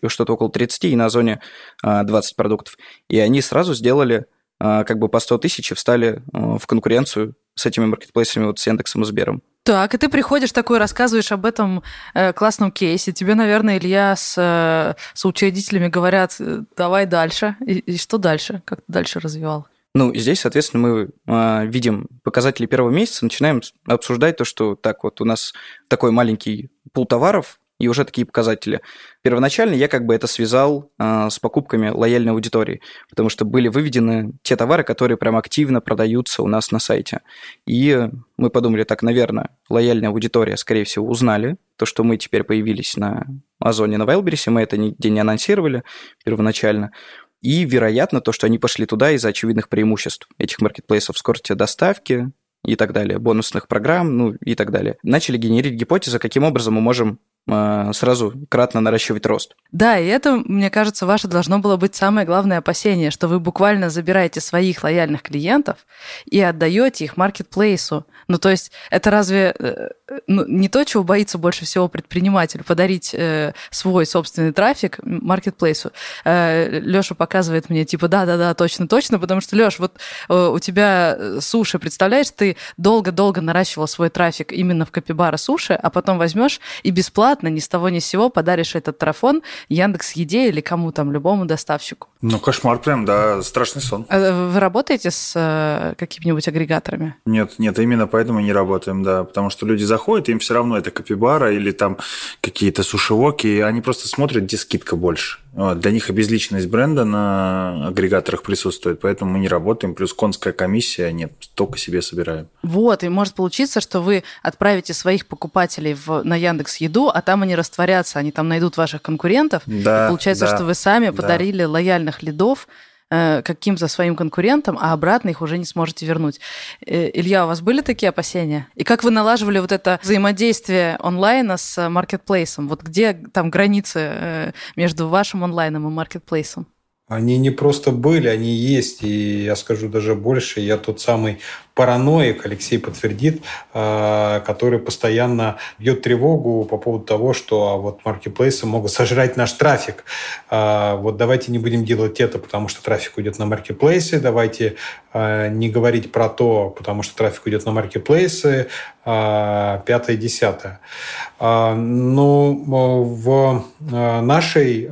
что-то около 30, и на Озоне 20 продуктов. И они сразу сделали а, как бы по 100 тысяч и встали а, в конкуренцию с этими маркетплейсами, вот с Яндексом и Сбером. Так, и ты приходишь такой, рассказываешь об этом э, классном кейсе. Тебе, наверное, Илья с э, соучредителями говорят, э, давай дальше. И, и что дальше? Как ты дальше развивал? Ну, здесь, соответственно, мы э, видим показатели первого месяца, начинаем обсуждать то, что так вот у нас такой маленький пул товаров, и уже такие показатели. Первоначально я как бы это связал э, с покупками лояльной аудитории, потому что были выведены те товары, которые прям активно продаются у нас на сайте. И мы подумали, так, наверное, лояльная аудитория, скорее всего, узнали то, что мы теперь появились на Озоне, на Wildberries, мы это нигде не анонсировали первоначально. И, вероятно, то, что они пошли туда из-за очевидных преимуществ этих маркетплейсов, скорости доставки и так далее, бонусных программ, ну и так далее. Начали генерить гипотезы, каким образом мы можем сразу кратно наращивать рост. Да, и это, мне кажется, ваше должно было быть самое главное опасение, что вы буквально забираете своих лояльных клиентов и отдаете их маркетплейсу. Ну, то есть это разве э, ну, не то, чего боится больше всего предприниматель, подарить э, свой собственный трафик маркетплейсу? Э, Леша показывает мне, типа, да-да-да, точно-точно, потому что, Леш, вот э, у тебя э, суши, представляешь, ты долго-долго наращивал свой трафик именно в Капибара суши, а потом возьмешь и бесплатно, ни с того ни с сего подаришь этот трафон Яндекс Еде или кому там, любому доставщику. Ну, кошмар прям, да, страшный сон. Вы работаете с э, какими-нибудь агрегаторами? Нет, нет, именно поэтому не работаем, да, потому что люди заходят, им все равно это капибара или там какие-то сушевоки, они просто смотрят, где скидка больше. Вот. Для них обезличенность бренда на агрегаторах присутствует, поэтому мы не работаем, плюс конская комиссия, нет, только себе собираем. Вот, и может получиться, что вы отправите своих покупателей в, на Яндекс Еду, а там они растворятся, они там найдут ваших конкурентов, да, и получается, да, что вы сами да. подарили лояльных лидов каким-то своим конкурентам, а обратно их уже не сможете вернуть. Э, Илья, у вас были такие опасения? И как вы налаживали вот это взаимодействие онлайна с маркетплейсом? Вот где там границы э, между вашим онлайном и маркетплейсом? Они не просто были, они есть, и я скажу даже больше, я тот самый параноик, Алексей подтвердит, э, который постоянно бьет тревогу по поводу того, что а вот маркетплейсы могут сожрать наш трафик. Э, вот давайте не будем делать это, потому что трафик уйдет на маркетплейсы, давайте не говорить про то, потому что трафик уйдет на маркетплейсы, пятое, десятое. Но в нашей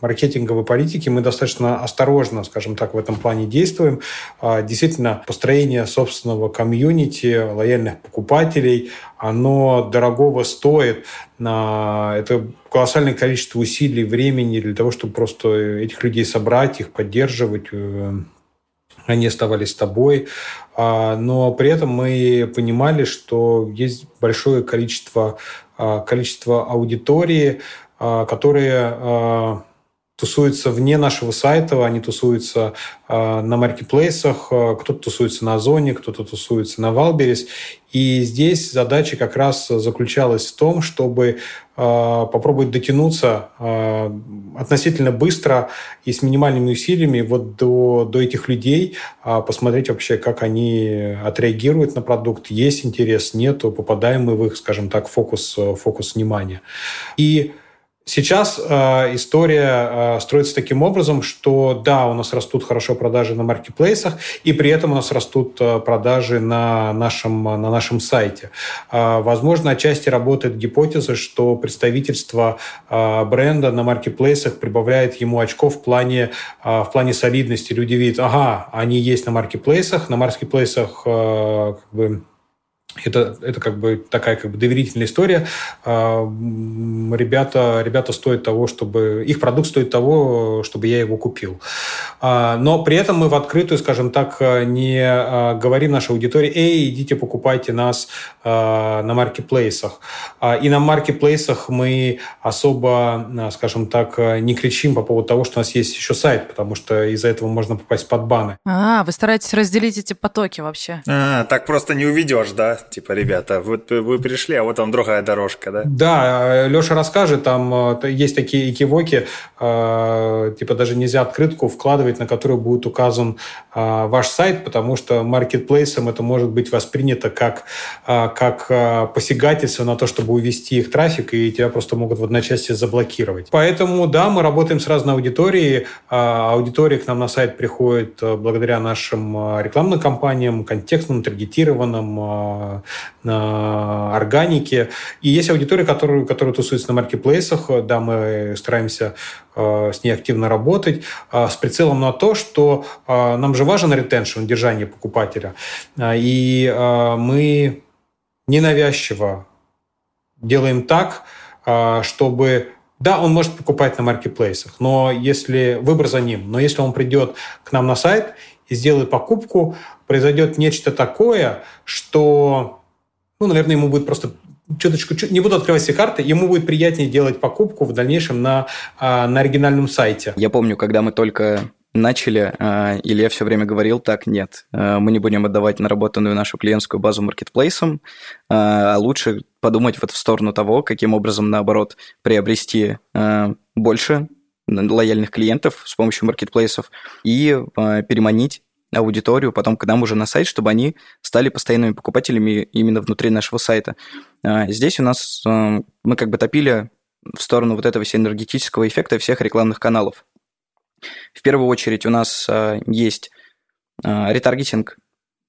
маркетинговой политике мы достаточно осторожно, скажем так, в этом плане действуем. Действительно, построение собственного комьюнити, лояльных покупателей, оно дорогого стоит. Это колоссальное количество усилий, времени для того, чтобы просто этих людей собрать, их поддерживать, э, они оставались с тобой. А, но при этом мы понимали, что есть большое количество, а, количество аудитории, а, которые тусуются вне нашего сайта, они тусуются э, на маркетплейсах, э, кто-то тусуется на Озоне, кто-то тусуется на Wildberries. И здесь задача как раз заключалась в том, чтобы э, попробовать дотянуться э, относительно быстро и с минимальными усилиями вот до, до этих людей, э, посмотреть вообще, как они отреагируют на продукт, есть интерес, нету, попадаем мы в их, скажем так, фокус, фокус внимания. И Сейчас э, история э, строится таким образом, что да, у нас растут хорошо продажи на маркетплейсах, и при этом у нас растут э, продажи на нашем, на нашем сайте. Э, возможно, отчасти работает гипотеза, что представительство э, бренда на маркетплейсах прибавляет ему очков в плане, э, в плане солидности. Люди видят, ага, они есть на маркетплейсах, на маркетплейсах э, как бы это, это как бы такая как бы доверительная история. А, ребята, ребята стоят того, чтобы... Их продукт стоит того, чтобы я его купил. А, но при этом мы в открытую, скажем так, не а, говорим нашей аудитории, эй, идите покупайте нас на маркетплейсах. И на маркетплейсах мы особо, скажем так, не кричим по поводу того, что у нас есть еще сайт, потому что из-за этого можно попасть под баны. А, вы стараетесь разделить эти потоки вообще. А, так просто не уведешь, да? Типа, ребята, вот вы пришли, а вот вам другая дорожка, да? Да, Леша расскажет, там э, есть такие экивоки, э, типа даже нельзя открытку вкладывать, на которую будет указан э, ваш сайт, потому что маркетплейсом это может быть воспринято как, как посягательство на то, чтобы увести их трафик, и тебя просто могут в одночасье заблокировать. Поэтому, да, мы работаем с разной аудиторией. Аудитория к нам на сайт приходит благодаря нашим рекламным кампаниям, контекстным, таргетированным, на органике. И есть аудитория, которая, которая тусуется на маркетплейсах. Да, мы стараемся э, с ней активно работать, э, с прицелом на то, что э, нам же важен ретеншн, держание покупателя. И мы ненавязчиво делаем так, чтобы да, он может покупать на маркетплейсах, но если выбор за ним, но если он придет к нам на сайт и сделает покупку, произойдет нечто такое, что, ну, наверное, ему будет просто чуточку, не буду открывать все карты, ему будет приятнее делать покупку в дальнейшем на, а, на оригинальном сайте. Я помню, когда мы только начали, э, Илья все время говорил, так, нет, э, мы не будем отдавать наработанную нашу клиентскую базу маркетплейсам, а лучше подумать вот в сторону того, каким образом, наоборот, приобрести больше лояльных клиентов с помощью маркетплейсов и переманить аудиторию потом к нам уже на сайт, чтобы они стали постоянными покупателями именно внутри нашего сайта. Здесь у нас мы как бы топили в сторону вот этого синергетического эффекта всех рекламных каналов. В первую очередь у нас а, есть а, ретаргетинг,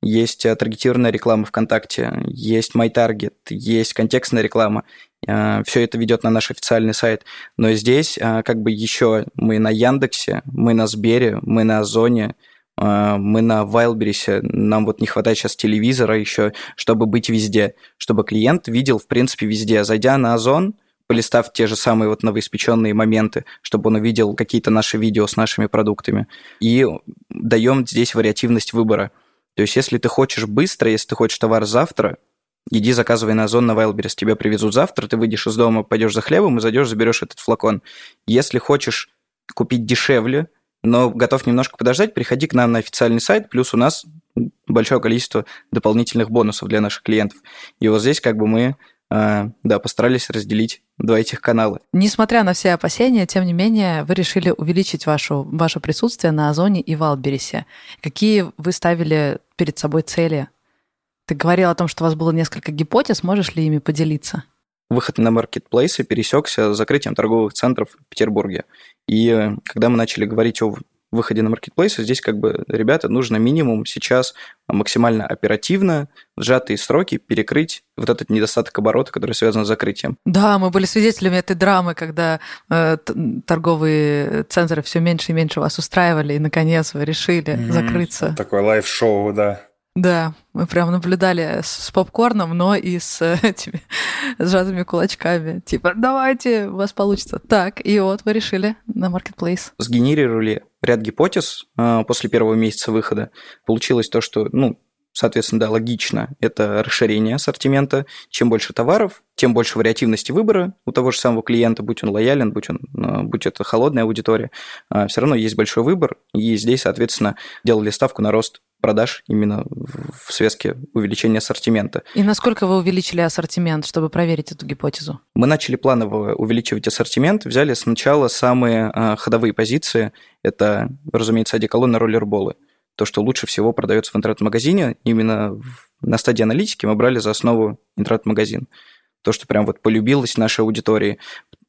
есть а, таргетированная реклама ВКонтакте, есть MyTarget, есть контекстная реклама. Все это ведет на наш официальный сайт. Но здесь как бы еще мы на Яндексе, мы на Сбере, мы на Озоне, мы на Wildberries, нам вот не хватает сейчас телевизора еще, чтобы быть везде, чтобы клиент видел, в принципе, везде. Зайдя на Озон, полистав те же самые вот новоиспеченные моменты, чтобы он увидел какие-то наши видео с нашими продуктами. И даем здесь вариативность выбора. То есть, если ты хочешь быстро, если ты хочешь товар завтра, иди заказывай на Озон на Wildberries, тебе привезут завтра, ты выйдешь из дома, пойдешь за хлебом и зайдешь, заберешь этот флакон. Если хочешь купить дешевле, но готов немножко подождать, приходи к нам на официальный сайт, плюс у нас большое количество дополнительных бонусов для наших клиентов. И вот здесь как бы мы а, да, постарались разделить два этих канала. Несмотря на все опасения, тем не менее, вы решили увеличить вашу, ваше присутствие на Озоне и Валберисе. Какие вы ставили перед собой цели? Ты говорил о том, что у вас было несколько гипотез, можешь ли ими поделиться? Выход на маркетплейсы пересекся с закрытием торговых центров в Петербурге. И э, когда мы начали говорить о выходе на маркетплейсы, здесь как бы, ребята, нужно минимум сейчас максимально оперативно, в сжатые сроки перекрыть вот этот недостаток оборота, который связан с закрытием. Да, мы были свидетелями этой драмы, когда э, торговые центры все меньше и меньше вас устраивали, и наконец вы решили mm-hmm. закрыться. Такое live-шоу, да. Да, мы прям наблюдали с, попкорном, но и с этими сжатыми кулачками. Типа, давайте, у вас получится. Так, и вот вы решили на маркетплейс. Сгенерировали ряд гипотез э, после первого месяца выхода. Получилось то, что, ну, Соответственно, да, логично. Это расширение ассортимента. Чем больше товаров, тем больше вариативности выбора у того же самого клиента, будь он лоялен, будь, он, э, будь это холодная аудитория. А, Все равно есть большой выбор, и здесь, соответственно, делали ставку на рост продаж именно в связке увеличения ассортимента. И насколько вы увеличили ассортимент, чтобы проверить эту гипотезу? Мы начали планово увеличивать ассортимент, взяли сначала самые а, ходовые позиции. Это, разумеется, одеколон и роллерболы. То, что лучше всего продается в интернет-магазине, именно на стадии аналитики мы брали за основу интернет-магазин то, что прям вот полюбилось нашей аудитории.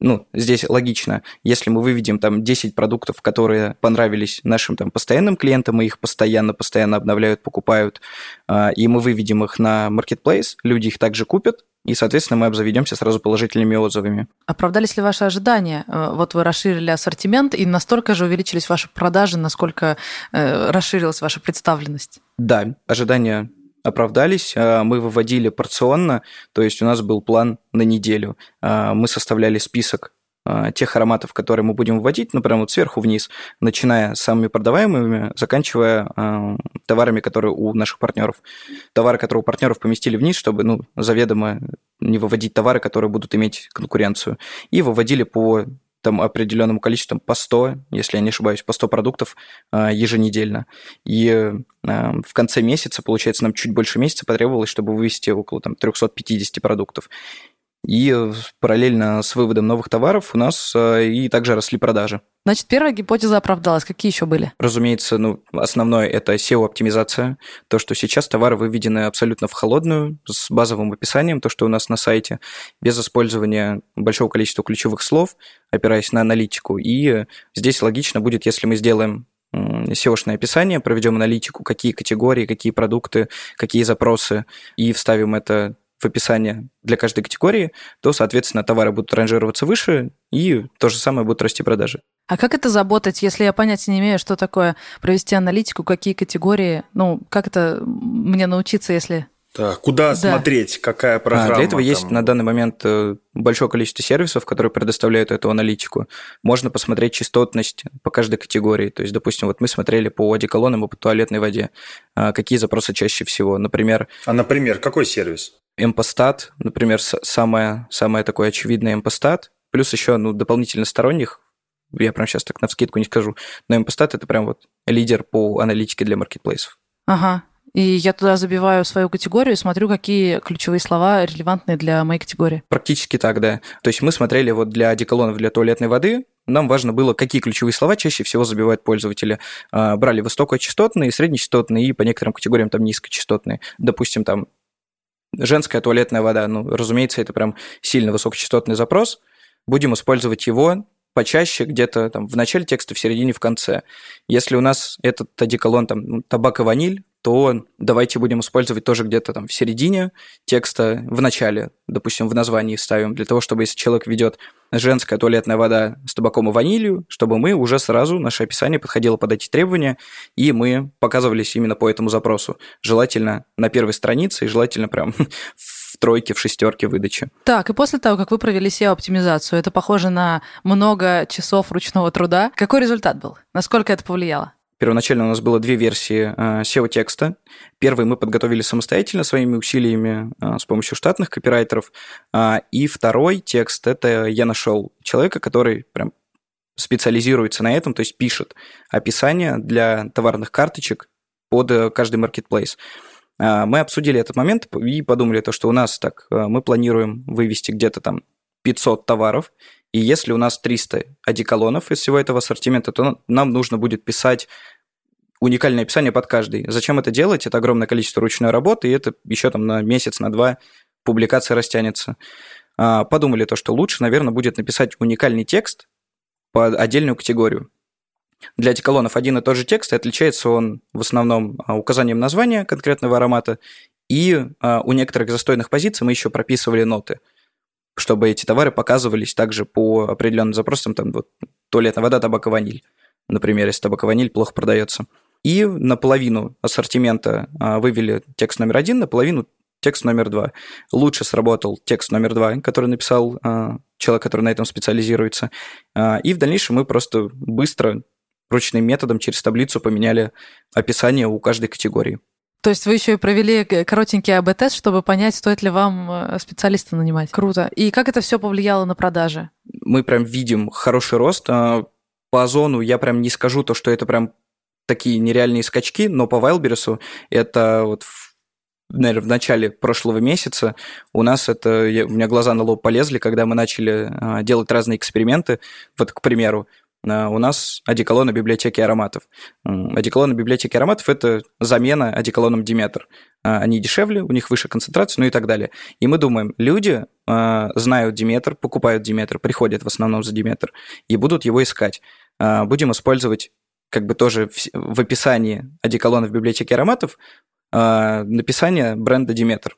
Ну, здесь логично. Если мы выведем там 10 продуктов, которые понравились нашим там постоянным клиентам, и их постоянно-постоянно обновляют, покупают, а, и мы выведем их на Marketplace, люди их также купят, и, соответственно, мы обзаведемся сразу положительными отзывами. Оправдались ли ваши ожидания? Э, вот вы расширили ассортимент, и настолько же увеличились ваши продажи, насколько э, расширилась ваша представленность? Да, ожидания оправдались. А, мы выводили порционно, то есть у нас был план на неделю. А, мы составляли список а, тех ароматов, которые мы будем вводить, ну, прямо вот сверху вниз, начиная с самыми продаваемыми, заканчивая э, товарами, которые у наших партнеров. Товары, которые у партнеров поместили вниз, чтобы, ну, заведомо не выводить товары, которые будут иметь конкуренцию. И выводили по там определенным количеством по 100, если я не ошибаюсь, по 100 продуктов а, еженедельно. И а, в конце месяца, получается, нам чуть больше месяца потребовалось, чтобы вывести около там, 350 продуктов. И э, параллельно с выводом новых товаров у нас э, и также росли продажи. Значит, первая гипотеза оправдалась. Какие еще были? Разумеется, ну, основное – это SEO-оптимизация. То, что сейчас товары выведены абсолютно в холодную, с базовым описанием, то, что у нас на сайте, без использования большого количества ключевых слов, опираясь на аналитику. И здесь логично будет, если мы сделаем SEO-шное описание, проведем аналитику, какие категории, какие продукты, какие запросы, и вставим это в описание для каждой категории, то, соответственно, товары будут ранжироваться выше, и то же самое будут расти продажи. А как это заботать, если я понятия не имею, что такое провести аналитику, какие категории? Ну, как это мне научиться, если так, куда да. смотреть, какая программа? А, для этого там? есть на данный момент э, большое количество сервисов, которые предоставляют эту аналитику. Можно посмотреть частотность по каждой категории. То есть, допустим, вот мы смотрели по одеколонам и по туалетной воде. А, какие запросы чаще всего? Например... А, например, какой сервис? Эмпостат, например, самое, самое такое очевидное эмпостат. Плюс еще ну, дополнительно сторонних я прям сейчас так на вскидку не скажу, но Impostat это прям вот лидер по аналитике для маркетплейсов. Ага. И я туда забиваю свою категорию и смотрю, какие ключевые слова релевантны для моей категории. Практически так, да. То есть мы смотрели вот для одеколонов для туалетной воды, нам важно было, какие ключевые слова чаще всего забивают пользователи. А, брали высокочастотные, среднечастотные и по некоторым категориям там низкочастотные. Допустим, там женская туалетная вода. Ну, разумеется, это прям сильно высокочастотный запрос. Будем использовать его почаще где-то там в начале текста, в середине, в конце. Если у нас этот одеколон там ну, табак и ваниль, то давайте будем использовать тоже где-то там в середине текста, в начале, допустим, в названии ставим, для того, чтобы если человек ведет женская туалетная вода с табаком и ванилью, чтобы мы уже сразу, наше описание подходило под эти требования, и мы показывались именно по этому запросу. Желательно на первой странице и желательно прям в тройке, в шестерке выдачи. Так, и после того, как вы провели SEO-оптимизацию, это похоже на много часов ручного труда. Какой результат был? Насколько это повлияло? Первоначально у нас было две версии э, SEO-текста. Первый мы подготовили самостоятельно своими усилиями э, с помощью штатных копирайтеров. А, и второй текст – это я нашел человека, который прям специализируется на этом, то есть пишет описание для товарных карточек под э, каждый маркетплейс. Мы обсудили этот момент и подумали, то, что у нас так, мы планируем вывести где-то там 500 товаров, и если у нас 300 одеколонов из всего этого ассортимента, то нам нужно будет писать уникальное описание под каждый. Зачем это делать? Это огромное количество ручной работы, и это еще там на месяц, на два публикация растянется. А, подумали то, что лучше, наверное, будет написать уникальный текст под отдельную категорию. Для одеколонов один и тот же текст, и отличается он в основном а, указанием названия конкретного аромата, и а, у некоторых застойных позиций мы еще прописывали ноты – чтобы эти товары показывались также по определенным запросам, там вот туалетная вода, табак и ваниль, например, если табак и ваниль плохо продается. И наполовину ассортимента а, вывели текст номер один, наполовину текст номер два. Лучше сработал текст номер два, который написал а, человек, который на этом специализируется. А, и в дальнейшем мы просто быстро ручным методом через таблицу поменяли описание у каждой категории. То есть вы еще и провели коротенький АБ-тест, чтобы понять, стоит ли вам э, специалиста нанимать. Круто. И как это все повлияло на продажи? Мы прям видим хороший рост. По Озону я прям не скажу то, что это прям такие нереальные скачки, но по Вайлбересу это вот наверное, в начале прошлого месяца у нас это... Я, у меня глаза на лоб полезли, когда мы начали а, делать разные эксперименты. Вот, к примеру, у нас одеколоны библиотеки ароматов. Одеколоны библиотеки ароматов – это замена одеколоном Диметр. А, они дешевле, у них выше концентрация, ну и так далее. И мы думаем, люди а, знают Диметр, покупают Диметр, приходят в основном за Диметр и будут его искать. А, будем использовать как бы тоже в описании одеколона в библиотеке ароматов написание бренда Диметр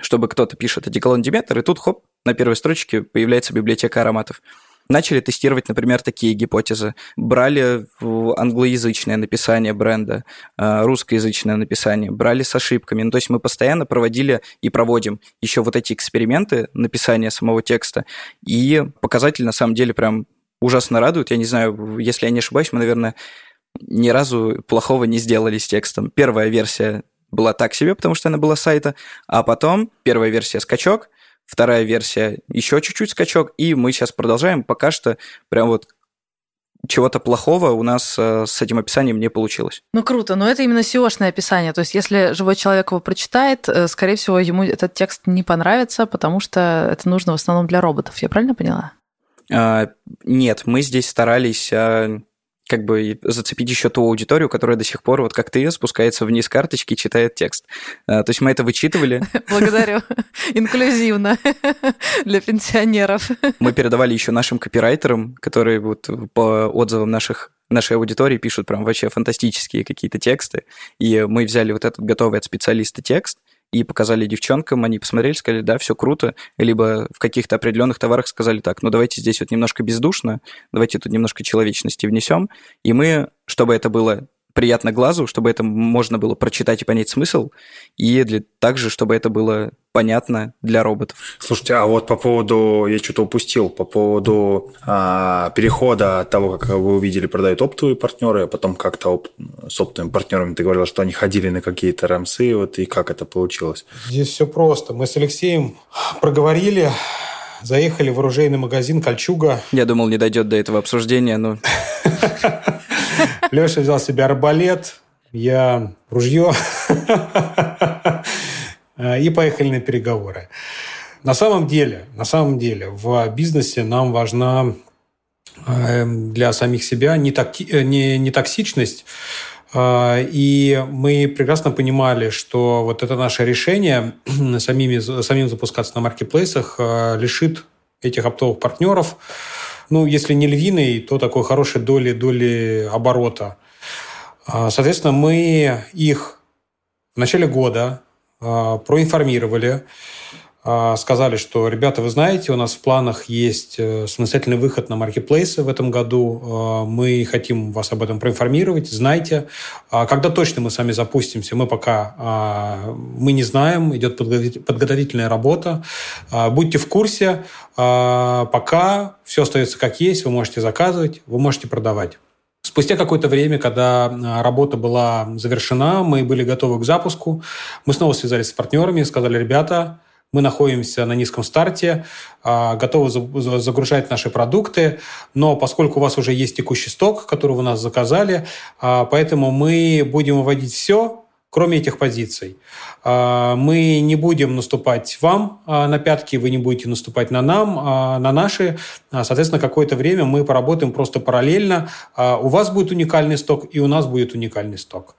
чтобы кто-то пишет одеколон Диметр, и тут, хоп, на первой строчке появляется библиотека ароматов. Начали тестировать, например, такие гипотезы. Брали англоязычное написание бренда, а, русскоязычное написание, брали с ошибками. Ну, то есть мы постоянно проводили и проводим еще вот эти эксперименты написания самого текста. И показатель, на самом деле, прям ужасно радует. Я не знаю, если я не ошибаюсь, мы, наверное, ни разу плохого не сделали с текстом. Первая версия была так себе, потому что она была сайта, а потом первая версия скачок – вторая версия еще чуть-чуть скачок, и мы сейчас продолжаем. Пока что прям вот чего-то плохого у нас э, с этим описанием не получилось. Ну круто, но это именно SEO-шное описание. То есть если живой человек его прочитает, э, скорее всего, ему этот текст не понравится, потому что это нужно в основном для роботов. Я правильно поняла? А, нет, мы здесь старались а, как бы зацепить еще ту аудиторию, которая до сих пор, вот как ты, спускается вниз карточки и читает текст. А, то есть мы это вычитывали. Благодарю. Инклюзивно для пенсионеров. Мы передавали еще нашим копирайтерам, которые вот по отзывам наших нашей аудитории пишут прям вообще фантастические какие-то тексты. И мы взяли вот этот готовый от специалиста текст, и показали девчонкам, они посмотрели, сказали, да, все круто, либо в каких-то определенных товарах сказали так, ну давайте здесь вот немножко бездушно, давайте тут немножко человечности внесем, и мы, чтобы это было приятно глазу, чтобы это можно было прочитать и понять смысл, и для, также, чтобы это было понятно для роботов. Слушайте, а вот по поводу, я что-то упустил, по поводу а, перехода от того, как вы увидели, продают оптовые партнеры, а потом как-то оп- с оптовыми партнерами ты говорил, что они ходили на какие-то рамсы, вот и как это получилось? Здесь все просто. Мы с Алексеем проговорили заехали в оружейный магазин «Кольчуга». Я думал, не дойдет до этого обсуждения, но... Леша взял себе арбалет, я ружье. И поехали на переговоры. На самом деле, на самом деле, в бизнесе нам важна эм, для самих себя не, такти, э, не, не токсичность, и мы прекрасно понимали, что вот это наше решение самими, самим запускаться на маркетплейсах э, лишит этих оптовых партнеров, ну, если не львиной, то такой хорошей доли, доли оборота. А, соответственно, мы их в начале года а, проинформировали, а, сказали, что, ребята, вы знаете, у нас в планах есть э, самостоятельный выход на маркетплейсы в этом году. А, мы хотим вас об этом проинформировать. Знайте. А когда точно мы сами запустимся, мы пока мы не знаем. Идет подготовительная работа. Будьте в курсе. Пока все остается как есть. Вы можете заказывать, вы можете продавать. Спустя какое-то время, когда работа была завершена, мы были готовы к запуску, мы снова связались с партнерами и сказали, ребята, мы находимся на низком старте, а, готовы загружать наши продукты, но поскольку у вас уже есть текущий сток, который вы нас заказали, а, поэтому мы будем выводить все, кроме этих позиций. А, мы не будем наступать вам на пятки, вы не будете наступать на нам, на наши. Соответственно, какое-то время мы поработаем просто параллельно. У вас будет уникальный сток, и у нас будет уникальный сток.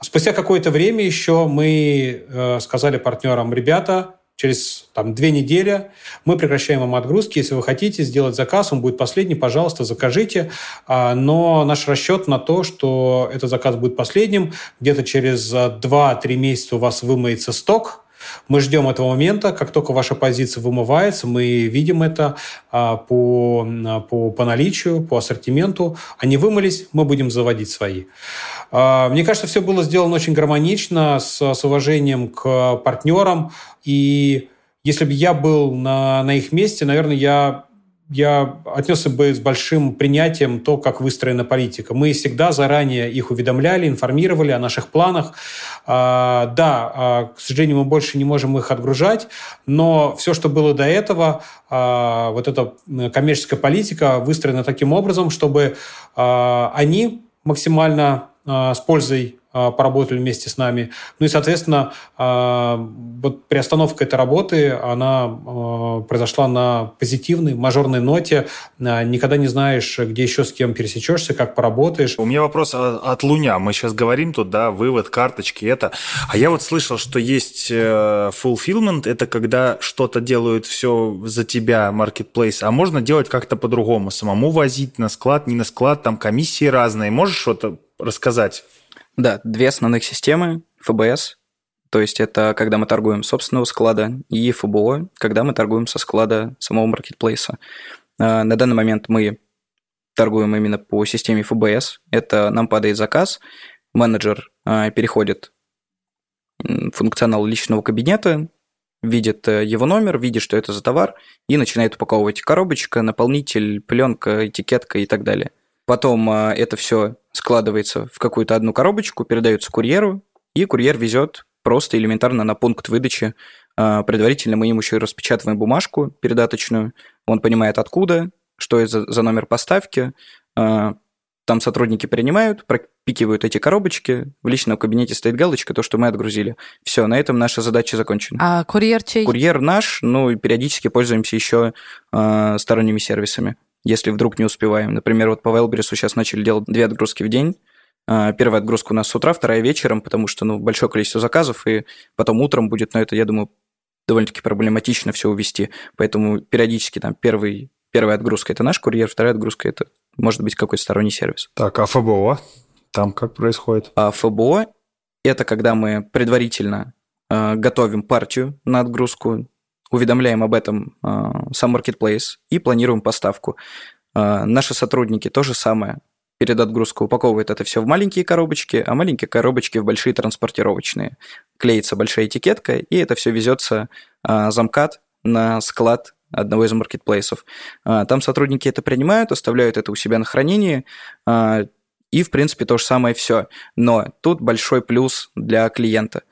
Спустя какое-то время еще мы э, сказали партнерам, ребята, через там, две недели мы прекращаем вам отгрузки. Если вы хотите сделать заказ, он будет последний, пожалуйста, закажите. А, но наш расчет на то, что этот заказ будет последним, где-то через 2-3 месяца у вас вымоется сток, мы ждем этого момента, как только ваша позиция вымывается, мы видим это а, по, по, по наличию, по ассортименту. Они вымылись, мы будем заводить свои. А, мне кажется, все было сделано очень гармонично, с, с уважением к партнерам. И если бы я был на, на их месте, наверное, я я отнесся бы с большим принятием то, как выстроена политика. Мы всегда заранее их уведомляли, информировали о наших планах. А, да, а, к сожалению, мы больше не можем их отгружать, но все, что было до этого, вот эта коммерческая политика выстроена таким образом, чтобы они максимально с пользой а, поработали вместе с нами. Ну и, соответственно, а, вот приостановка этой работы, она а, произошла на позитивной, мажорной ноте. Никогда не знаешь, где еще с кем пересечешься, как поработаешь. У меня вопрос от Луня. Мы сейчас говорим тут, да, вывод, карточки, это. А я вот слышал, что есть э, fulfillment, это когда что-то делают все за тебя, marketplace, а можно делать как-то по-другому, самому возить на склад, не на склад, там комиссии разные. Можешь что-то рассказать? Да, две основных системы ФБС, то есть это когда мы торгуем собственного склада, и ФБО, когда мы торгуем со склада самого маркетплейса. А, на данный момент мы торгуем именно по системе ФБС. Это нам падает заказ, менеджер а, переходит функционал личного кабинета, видит э, его номер, видит, что это за товар, и начинает упаковывать коробочка, наполнитель, пленка, этикетка и так далее. Потом а, это все складывается в какую-то одну коробочку, передается курьеру, и курьер везет просто элементарно на пункт выдачи. А, предварительно мы ему еще и распечатываем бумажку передаточную, он понимает откуда, что это за номер поставки, а, там сотрудники принимают, пропикивают эти коробочки, в личном кабинете стоит галочка, то, что мы отгрузили. Все, на этом наша задача закончена. А курьер чей? Курьер наш, ну, периодически пользуемся еще э, сторонними сервисами если вдруг не успеваем. Например, вот по Wildberries сейчас начали делать две отгрузки в день. А, первая отгрузка у нас с утра, вторая вечером, потому что ну, большое количество заказов, и потом утром будет, но это, я думаю, довольно-таки проблематично все увести. Поэтому периодически там первый, первая отгрузка – это наш курьер, вторая отгрузка – это может быть какой-то сторонний сервис. Так, а ФБО? Там как происходит? А ФБО – это когда мы предварительно э, готовим партию на отгрузку, уведомляем об этом э, сам Marketplace и планируем поставку. Э, наши сотрудники то же самое. Перед отгрузкой упаковывают это все в маленькие коробочки, а маленькие коробочки в большие транспортировочные. Клеится большая этикетка, и это все везется э, замкат на склад одного из маркетплейсов. Там сотрудники это принимают, оставляют это у себя на хранении, и, в принципе, то же самое все. Но тут большой плюс для клиента.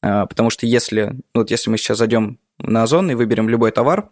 Потому что если, ну, вот если мы сейчас зайдем на Озон и выберем любой товар,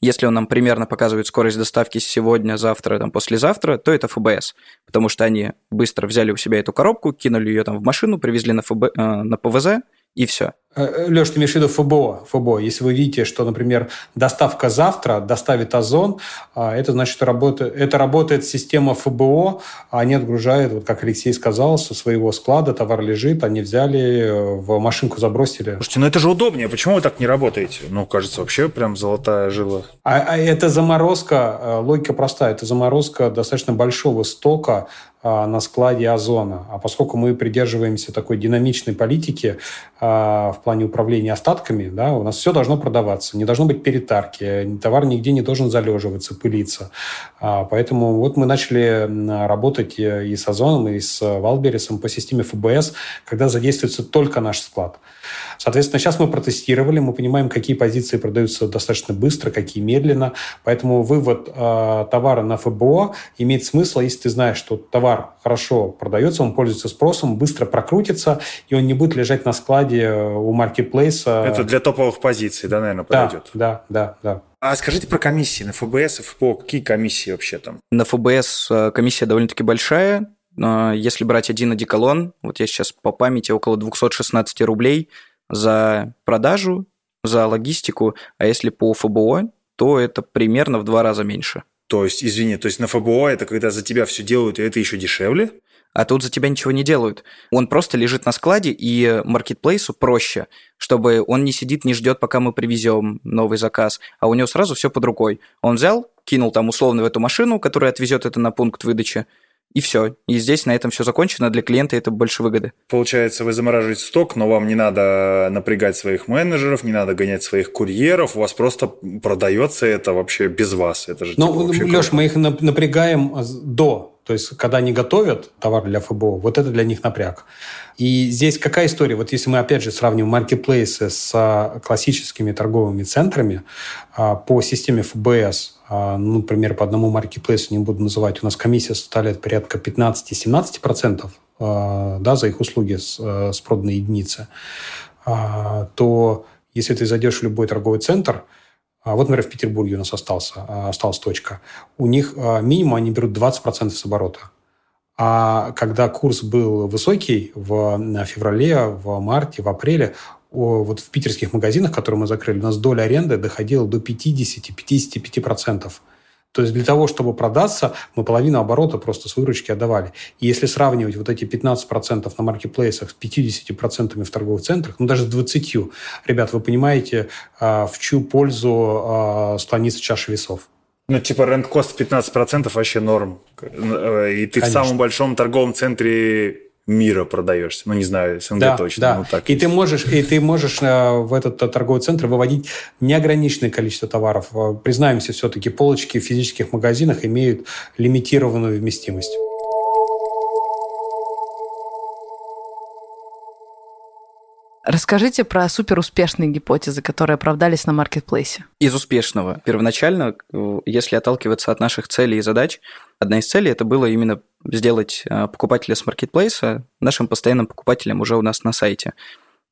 Если он нам примерно показывает скорость доставки сегодня, завтра, там, послезавтра, то это ФБС, потому что они быстро взяли у себя эту коробку, кинули ее там в машину, привезли на, ФБ, э, на ПВЗ, и все. Э, э, Леш, ты имеешь в виду ФБО, ФБО. Если вы видите, что, например, доставка завтра доставит Озон, а, это значит, что работает, это работает система ФБО, а они отгружают, вот как Алексей сказал, со своего склада товар лежит, они взяли, э, в машинку забросили. Слушайте, ну это же удобнее. Почему вы так не работаете? Ну, кажется, вообще прям золотая жила. А, а это заморозка, логика простая, это заморозка достаточно большого стока на складе Озона. А поскольку мы придерживаемся такой динамичной политики а, в плане управления остатками, да, у нас все должно продаваться, не должно быть перетарки, товар нигде не должен залеживаться, пылиться. А, поэтому вот мы начали работать и с Озоном, и с Валбересом по системе ФБС, когда задействуется только наш склад. Соответственно, сейчас мы протестировали, мы понимаем, какие позиции продаются достаточно быстро, какие медленно. Поэтому вывод э, товара на ФБО имеет смысл, если ты знаешь, что товар хорошо продается, он пользуется спросом, быстро прокрутится, и он не будет лежать на складе э, у маркетплейса. Это для топовых позиций, да, наверное, подойдет? Да, да, да. да. А скажите про комиссии на ФБС и ФПО. Какие комиссии вообще там? На ФБС э, комиссия довольно-таки большая. Если брать один одеколон, вот я сейчас по памяти около 216 рублей – за продажу, за логистику, а если по ФБО, то это примерно в два раза меньше. То есть, извини, то есть на ФБО это когда за тебя все делают, и это еще дешевле? А тут за тебя ничего не делают. Он просто лежит на складе, и маркетплейсу проще, чтобы он не сидит, не ждет, пока мы привезем новый заказ, а у него сразу все под рукой. Он взял, кинул там условно в эту машину, которая отвезет это на пункт выдачи, и все. И здесь на этом все закончено. Для клиента это больше выгоды. Получается, вы замораживаете сток, но вам не надо напрягать своих менеджеров, не надо гонять своих курьеров. У вас просто продается это вообще без вас. Это же ну, типа, Леш, мы их напрягаем до то есть, когда они готовят товар для ФБО, вот это для них напряг. И здесь какая история? Вот если мы, опять же, сравним маркетплейсы с а, классическими торговыми центрами а, по системе ФБС, а, ну, например, по одному маркетплейсу, не буду называть, у нас комиссия составляет порядка 15-17% да, за их услуги с, с проданной единицы, то если ты зайдешь в любой торговый центр – вот, например, в Петербурге у нас остался, а, осталась точка. У них а, минимум они берут 20% с оборота. А когда курс был высокий в феврале, в марте, в апреле, вот в питерских магазинах, которые мы закрыли, у нас доля аренды доходила до 50-55%. То есть для того, чтобы продаться, мы половину оборота просто с выручки отдавали. И если сравнивать вот эти 15% на маркетплейсах с 50% в торговых центрах, ну даже с 20%, ребят, вы понимаете, а, в чью пользу а, склонится чаша весов. Ну, типа, рент-кост 15% вообще норм. Э, и ты Конечно. в самом большом торговом центре мира продаешься. Ну, не знаю, СНГ да, точно. Да. Ну, так и, ты можешь, и ты можешь э, в этот э, торговый центр выводить неограниченное количество товаров. Э, признаемся, все-таки полочки в физических магазинах имеют лимитированную вместимость. Расскажите про суперуспешные гипотезы, которые оправдались на маркетплейсе. Из успешного. Первоначально, если отталкиваться от наших целей и задач, одна из целей это было именно сделать а, покупателя с маркетплейса нашим постоянным покупателем уже у нас на сайте.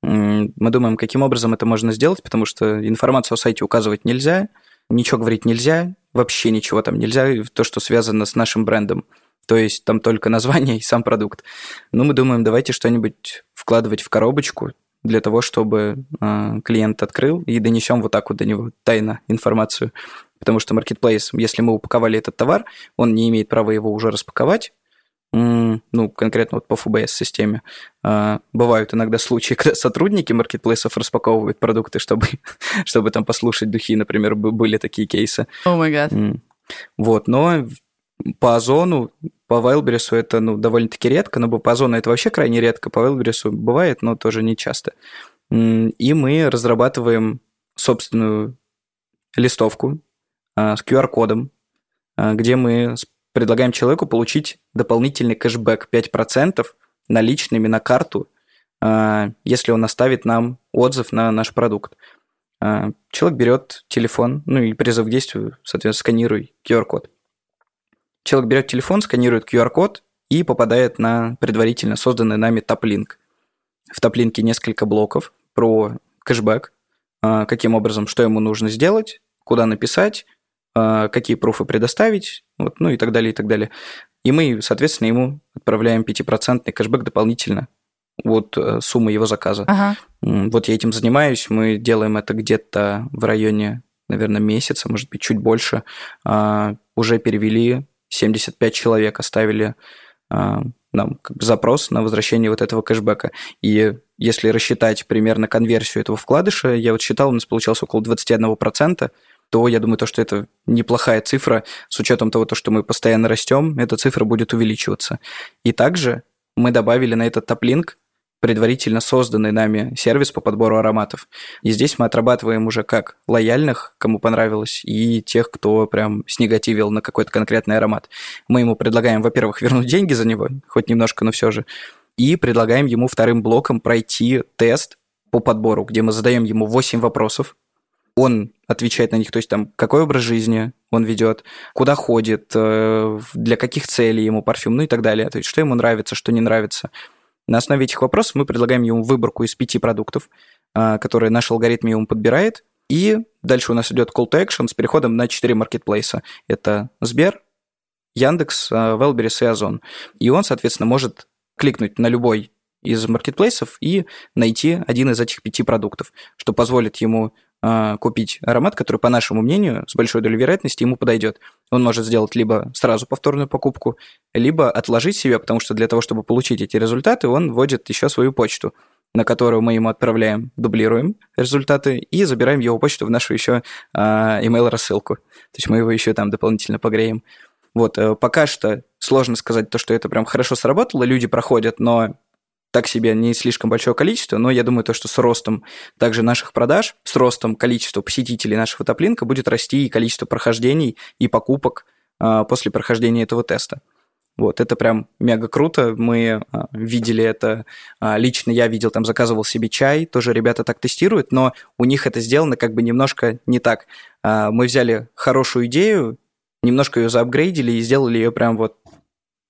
Мы думаем, каким образом это можно сделать, потому что информацию о сайте указывать нельзя, ничего говорить нельзя, вообще ничего там нельзя, то, что связано с нашим брендом. То есть там только название и сам продукт. Ну, мы думаем, давайте что-нибудь вкладывать в коробочку, для того, чтобы э, клиент открыл и донесем вот так вот до него тайно информацию. Потому что маркетплейс, если мы упаковали этот товар, он не имеет права его уже распаковать, ну, конкретно вот по ФБС-системе. А, бывают иногда случаи, когда сотрудники маркетплейсов распаковывают продукты, чтобы, чтобы там послушать духи, например, были такие кейсы. О май гад. Вот, но по Озону, по Вайлберису это ну, довольно-таки редко, но по Озону это вообще крайне редко, по Вайлберису бывает, но тоже не часто. И мы разрабатываем собственную листовку а, с QR-кодом, а, где мы предлагаем человеку получить дополнительный кэшбэк 5% наличными на карту, а, если он оставит нам отзыв на наш продукт. Человек берет телефон, ну и призыв к действию, соответственно, сканируй QR-код. Человек берет телефон, сканирует QR-код и попадает на предварительно созданный нами топ-линк. В топ-линке несколько блоков про кэшбэк, каким образом, что ему нужно сделать, куда написать, а, какие пруфы предоставить, вот, ну и так далее, и так далее. И мы, соответственно, ему отправляем 5% кэшбэк дополнительно от э, суммы его заказа. Ага. Вот я этим занимаюсь, мы делаем это где-то в районе, наверное, месяца, может быть, чуть больше. А, уже перевели 75 человек, оставили а, нам как бы запрос на возвращение вот этого кэшбэка. И если рассчитать примерно конверсию этого вкладыша, я вот считал, у нас получалось около 21%, то я думаю, то, что это неплохая цифра, с учетом того, то, что мы постоянно растем, эта цифра будет увеличиваться. И также мы добавили на этот топлинк предварительно созданный нами сервис по подбору ароматов. И здесь мы отрабатываем уже как лояльных, кому понравилось, и тех, кто прям снегативил на какой-то конкретный аромат. Мы ему предлагаем, во-первых, вернуть деньги за него, хоть немножко, но все же, и предлагаем ему вторым блоком пройти тест по подбору, где мы задаем ему 8 вопросов, он отвечает на них, то есть там какой образ жизни он ведет, куда ходит, э, для каких целей ему парфюм, ну и так далее, то есть что ему нравится, что не нравится. На основе этих вопросов мы предлагаем ему выборку из пяти продуктов, а, которые наш алгоритм ему подбирает. И дальше у нас идет call to action с переходом на четыре маркетплейса. Это Сбер, Яндекс, Велберис и Озон. И он, соответственно, может кликнуть на любой из маркетплейсов и найти один из этих пяти продуктов, что позволит ему а, купить аромат, который, по нашему мнению, с большой долей вероятности ему подойдет. Он может сделать либо сразу повторную покупку, либо отложить себе, потому что для того, чтобы получить эти результаты, он вводит еще свою почту, на которую мы ему отправляем, дублируем результаты и забираем его почту в нашу еще а, email-рассылку. То есть мы его еще там дополнительно погреем. Вот, э, пока что сложно сказать то, что это прям хорошо сработало, люди проходят, но так себе не слишком большое количество, но я думаю, то, что с ростом также наших продаж, с ростом количества посетителей нашего топлинка будет расти и количество прохождений и покупок а, после прохождения этого теста. Вот, это прям мега круто. Мы а, видели это, а, лично я видел, там заказывал себе чай, тоже ребята так тестируют, но у них это сделано как бы немножко не так. А, мы взяли хорошую идею, немножко ее заапгрейдили и сделали ее прям вот,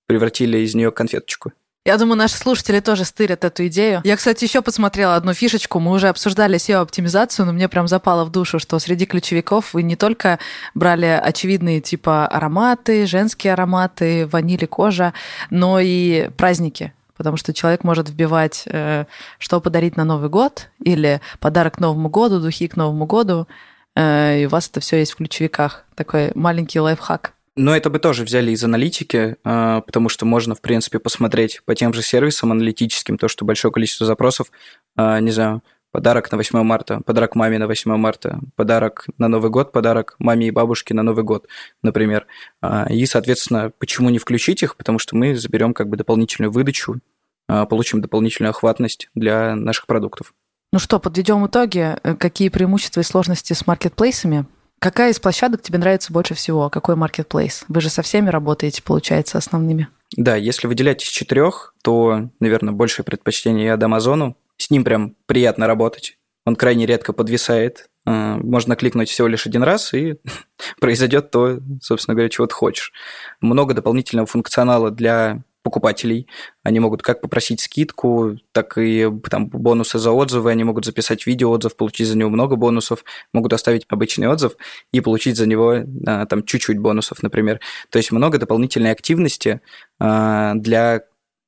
превратили из нее конфеточку. Я думаю, наши слушатели тоже стырят эту идею. Я, кстати, еще посмотрела одну фишечку. Мы уже обсуждали SEO-оптимизацию, но мне прям запало в душу, что среди ключевиков вы не только брали очевидные типа ароматы, женские ароматы, ванили кожа, но и праздники потому что человек может вбивать, э, что подарить на Новый год, или подарок к Новому году, духи к Новому году, э, и у вас это все есть в ключевиках. Такой маленький лайфхак. Но это бы тоже взяли из аналитики, а, потому что можно, в принципе, посмотреть по тем же сервисам аналитическим, то, что большое количество запросов, а, не знаю, подарок на 8 марта, подарок маме на 8 марта, подарок на Новый год, подарок маме и бабушке на Новый год, например. А, и, соответственно, почему не включить их? Потому что мы заберем как бы дополнительную выдачу, получим дополнительную охватность для наших продуктов. Ну что, подведем итоги. Какие преимущества и сложности с маркетплейсами? Какая из площадок тебе нравится больше всего? Какой маркетплейс? Вы же со всеми работаете, получается, основными. Да, если выделять из четырех, то, наверное, большее предпочтение я дам Озону. С ним прям приятно работать. Он крайне редко подвисает. А, можно кликнуть всего лишь один раз, и произойдет то, собственно говоря, чего ты хочешь. Много дополнительного функционала для покупателей. Они могут как попросить скидку, так и там бонусы за отзывы. Они могут записать видеоотзыв, получить за него много бонусов, могут оставить обычный отзыв и получить за него а, там чуть-чуть бонусов, например. То есть много дополнительной активности а, для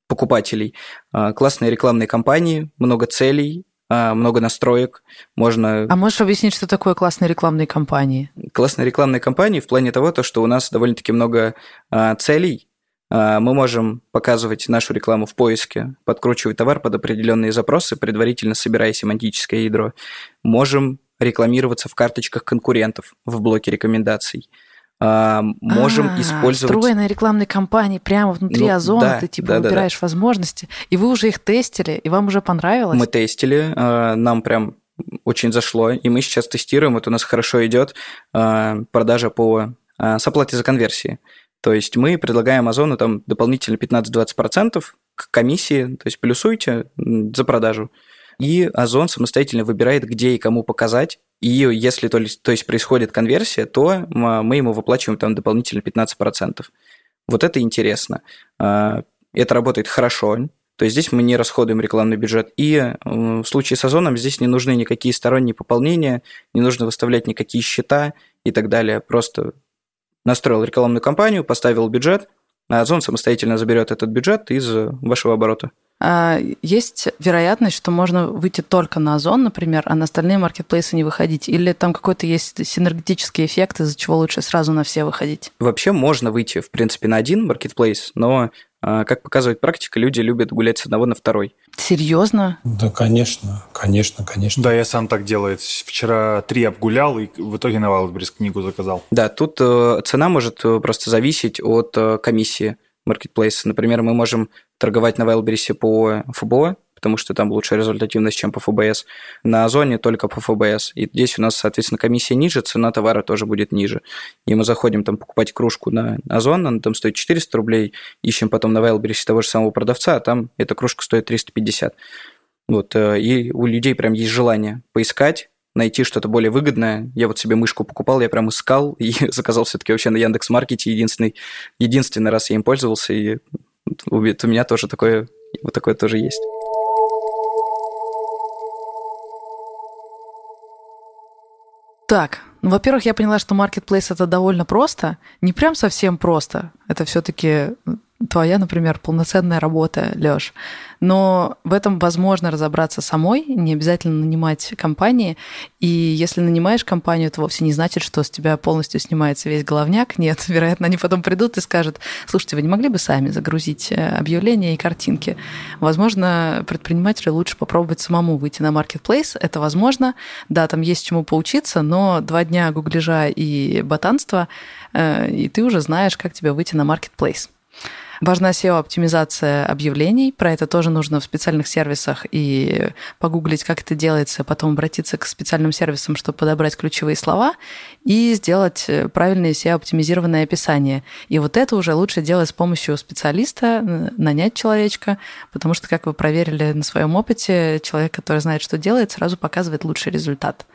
покупателей. А, классные рекламные кампании, много целей, много настроек, можно... А можешь объяснить, что такое классные рекламные кампании? Классные рекламные кампании в плане того, то, что у нас довольно-таки много целей, мы можем показывать нашу рекламу в поиске, подкручивать товар под определенные запросы, предварительно собирая семантическое ядро. Можем рекламироваться в карточках конкурентов в блоке рекомендаций. А, можем а, использовать... Встроенные рекламные кампании прямо внутри ну, Озона, да, ты типа да, выбираешь да, да. возможности, и вы уже их тестили, и вам уже понравилось? Мы тестили, а, нам прям очень зашло, и мы сейчас тестируем, вот у нас хорошо идет продажа по с оплатой за конверсии. То есть мы предлагаем Озону там дополнительно 15-20% к комиссии, то есть плюсуйте за продажу. И Озон самостоятельно выбирает, где и кому показать. И если то, то есть происходит конверсия, то мы ему выплачиваем там дополнительно 15%. Вот это интересно. А, это работает хорошо. То есть здесь мы не расходуем рекламный бюджет. И в случае с Озоном здесь не нужны никакие сторонние пополнения, не нужно выставлять никакие счета, и так далее. Просто настроил рекламную кампанию, поставил бюджет, а Озон самостоятельно заберет этот бюджет из вашего оборота. А, есть вероятность, что можно выйти только на Озон, например, а на остальные маркетплейсы не выходить? Или там какой-то есть синергетический эффект, из-за чего лучше сразу на все выходить? Вообще можно выйти, в принципе, на один маркетплейс, но как показывает практика, люди любят гулять с одного на второй. Серьезно? Да, конечно, конечно, конечно. Да, я сам так делаю. Вчера три обгулял и в итоге на Wildberries книгу заказал. Да, тут э, цена может э, просто зависеть от э, комиссии маркетплейса. Например, мы можем торговать на Wildberries по ФБО, потому что там лучшая результативность, чем по ФБС. На Озоне только по ФБС. И здесь у нас, соответственно, комиссия ниже, цена товара тоже будет ниже. И мы заходим там покупать кружку на Озон, она там стоит 400 рублей, ищем потом на Wildberries того же самого продавца, а там эта кружка стоит 350. Вот, э, и у людей прям есть желание поискать, найти что-то более выгодное. Я вот себе мышку покупал, я прям искал и заказал все-таки вообще на Яндекс Маркете единственный, единственный раз я им пользовался, и у меня тоже такое, вот такое тоже есть. Так, ну, во-первых, я поняла, что marketplace это довольно просто, не прям совсем просто. Это все-таки твоя, например, полноценная работа, Лёш. Но в этом возможно разобраться самой, не обязательно нанимать компании. И если нанимаешь компанию, это вовсе не значит, что с тебя полностью снимается весь головняк. Нет, вероятно, они потом придут и скажут, слушайте, вы не могли бы сами загрузить э, объявления и картинки? Возможно, предпринимателю лучше попробовать самому выйти на marketplace. Это возможно. Да, там есть чему поучиться, но два дня гугляжа и ботанства, э, и ты уже знаешь, как тебе выйти на marketplace. Важна SEO-оптимизация объявлений. Про это тоже нужно в специальных сервисах и погуглить, как это делается, потом обратиться к специальным сервисам, чтобы подобрать ключевые слова и сделать правильное SEO-оптимизированное описание. И вот это уже лучше делать с помощью специалиста, нанять человечка, потому что, как вы проверили на своем опыте, человек, который знает, что делает, сразу показывает лучший результат.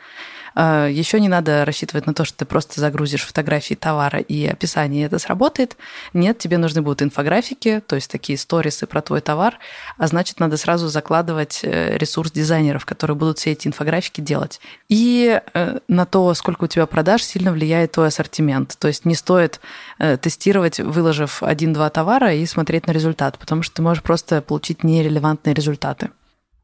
А, Еще не надо рассчитывать на то, что ты просто загрузишь фотографии товара и описание, и это сработает. Нет, тебе нужны будут инфографики, то есть такие сторисы про твой товар, а значит, надо сразу закладывать э, ресурс дизайнеров, которые будут все эти инфографики делать. И э, на то, сколько у тебя продаж, сильно влияет твой ассортимент. То есть не стоит э, тестировать, выложив один-два товара и смотреть на результат, потому что ты можешь просто получить нерелевантные результаты.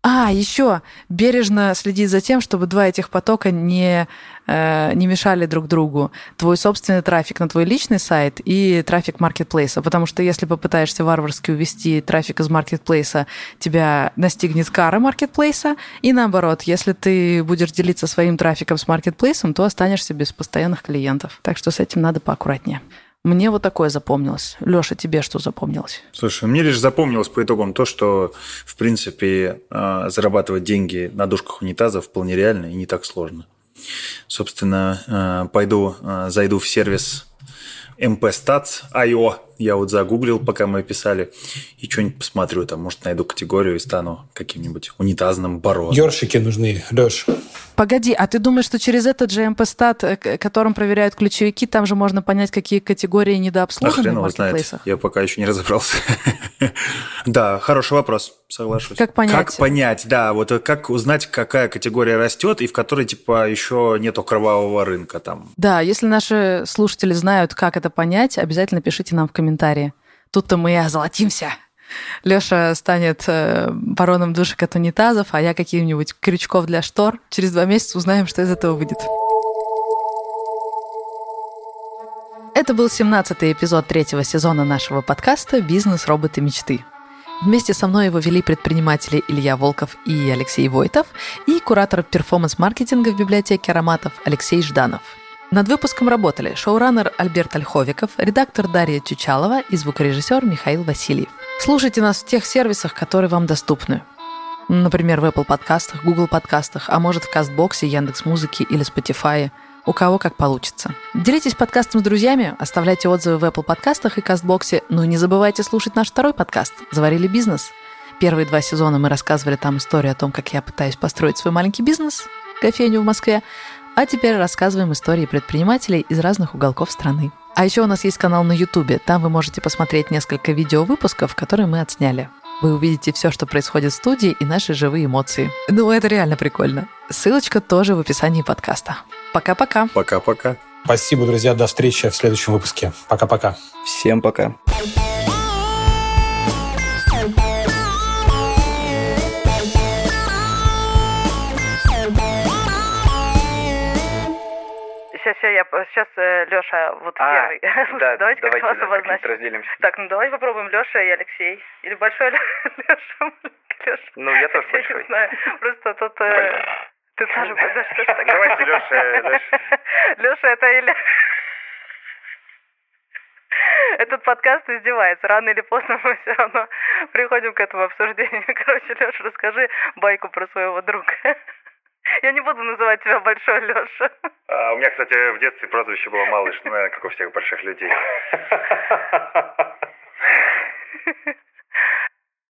А, еще бережно следить за тем, чтобы два этих потока не, э, не мешали друг другу. Твой собственный трафик на твой личный сайт и трафик маркетплейса. Потому что если попытаешься варварски увести трафик из маркетплейса, тебя настигнет кара маркетплейса. И наоборот, если ты будешь делиться своим трафиком с маркетплейсом, то останешься без постоянных клиентов. Так что с этим надо поаккуратнее. Мне вот такое запомнилось. Леша, тебе что запомнилось? Слушай, мне лишь запомнилось по итогам то, что, в принципе, а, зарабатывать деньги на душках унитаза вполне реально и не так сложно. Собственно, а, пойду, а, зайду в сервис mpstats.io. Я вот загуглил, пока мы писали, и что-нибудь посмотрю. Там, может, найду категорию и стану каким-нибудь унитазным бароном. Ёршики нужны, Леш. Погоди, а ты думаешь, что через этот же МП-стат, э, которым проверяют ключевики, там же можно понять, какие категории недообслужены а в маркетплейсах? Знает. Я пока еще не разобрался. да, хороший вопрос, соглашусь. Как понять? Как понять, да, вот как узнать, какая категория растет и в которой, типа, еще нету кровавого рынка там. Да, если наши слушатели знают, как это понять, обязательно пишите нам в комментарии. Тут-то мы и озолотимся. Леша станет э, бароном душек от унитазов, а я каким-нибудь крючков для штор. Через два месяца узнаем, что из этого выйдет. Это был 17-й эпизод третьего сезона нашего подкаста «Бизнес. Роботы. Мечты». Вместе со мной его вели предприниматели Илья Волков и Алексей Войтов и куратор перформанс-маркетинга в библиотеке ароматов Алексей Жданов. Над выпуском работали шоураннер Альберт Ольховиков, редактор Дарья Тючалова и звукорежиссер Михаил Васильев. Слушайте нас в тех сервисах, которые вам доступны. Например, в Apple подкастах, Google подкастах, а может в Кастбоксе, Яндекс.Музыке или Spotify. У кого как получится. Делитесь подкастом с друзьями, оставляйте отзывы в Apple подкастах и Кастбоксе, ну и не забывайте слушать наш второй подкаст «Заварили бизнес». Первые два сезона мы рассказывали там историю о том, как я пытаюсь построить свой маленький бизнес, кофейню в Москве, а теперь рассказываем истории предпринимателей из разных уголков страны. А еще у нас есть канал на Ютубе. Там вы можете посмотреть несколько видеовыпусков, которые мы отсняли. Вы увидите все, что происходит в студии и наши живые эмоции. Ну, это реально прикольно. Ссылочка тоже в описании подкаста. Пока-пока. Пока-пока. Спасибо, друзья. До встречи в следующем выпуске. Пока-пока. Всем пока. Сейчас, сейчас, сейчас Леша, вот А, первый. да, давайте как-то вас да, обозначим. как-то разделимся. Так, ну давай попробуем Леша и Алексей. Или большой Леша, Леша. Ну, я тоже Я не большой. знаю, просто тут... э, Ты тоже, да что ж такое? Давайте, Лёша, Лёша. Леша, это или... Этот подкаст издевается. Рано или поздно мы все равно приходим к этому обсуждению. Короче, Леша, расскажи байку про своего друга. Я не буду называть тебя Большой Леша. А, у меня, кстати, в детстве прозвище было Малыш, ну, как у всех больших людей.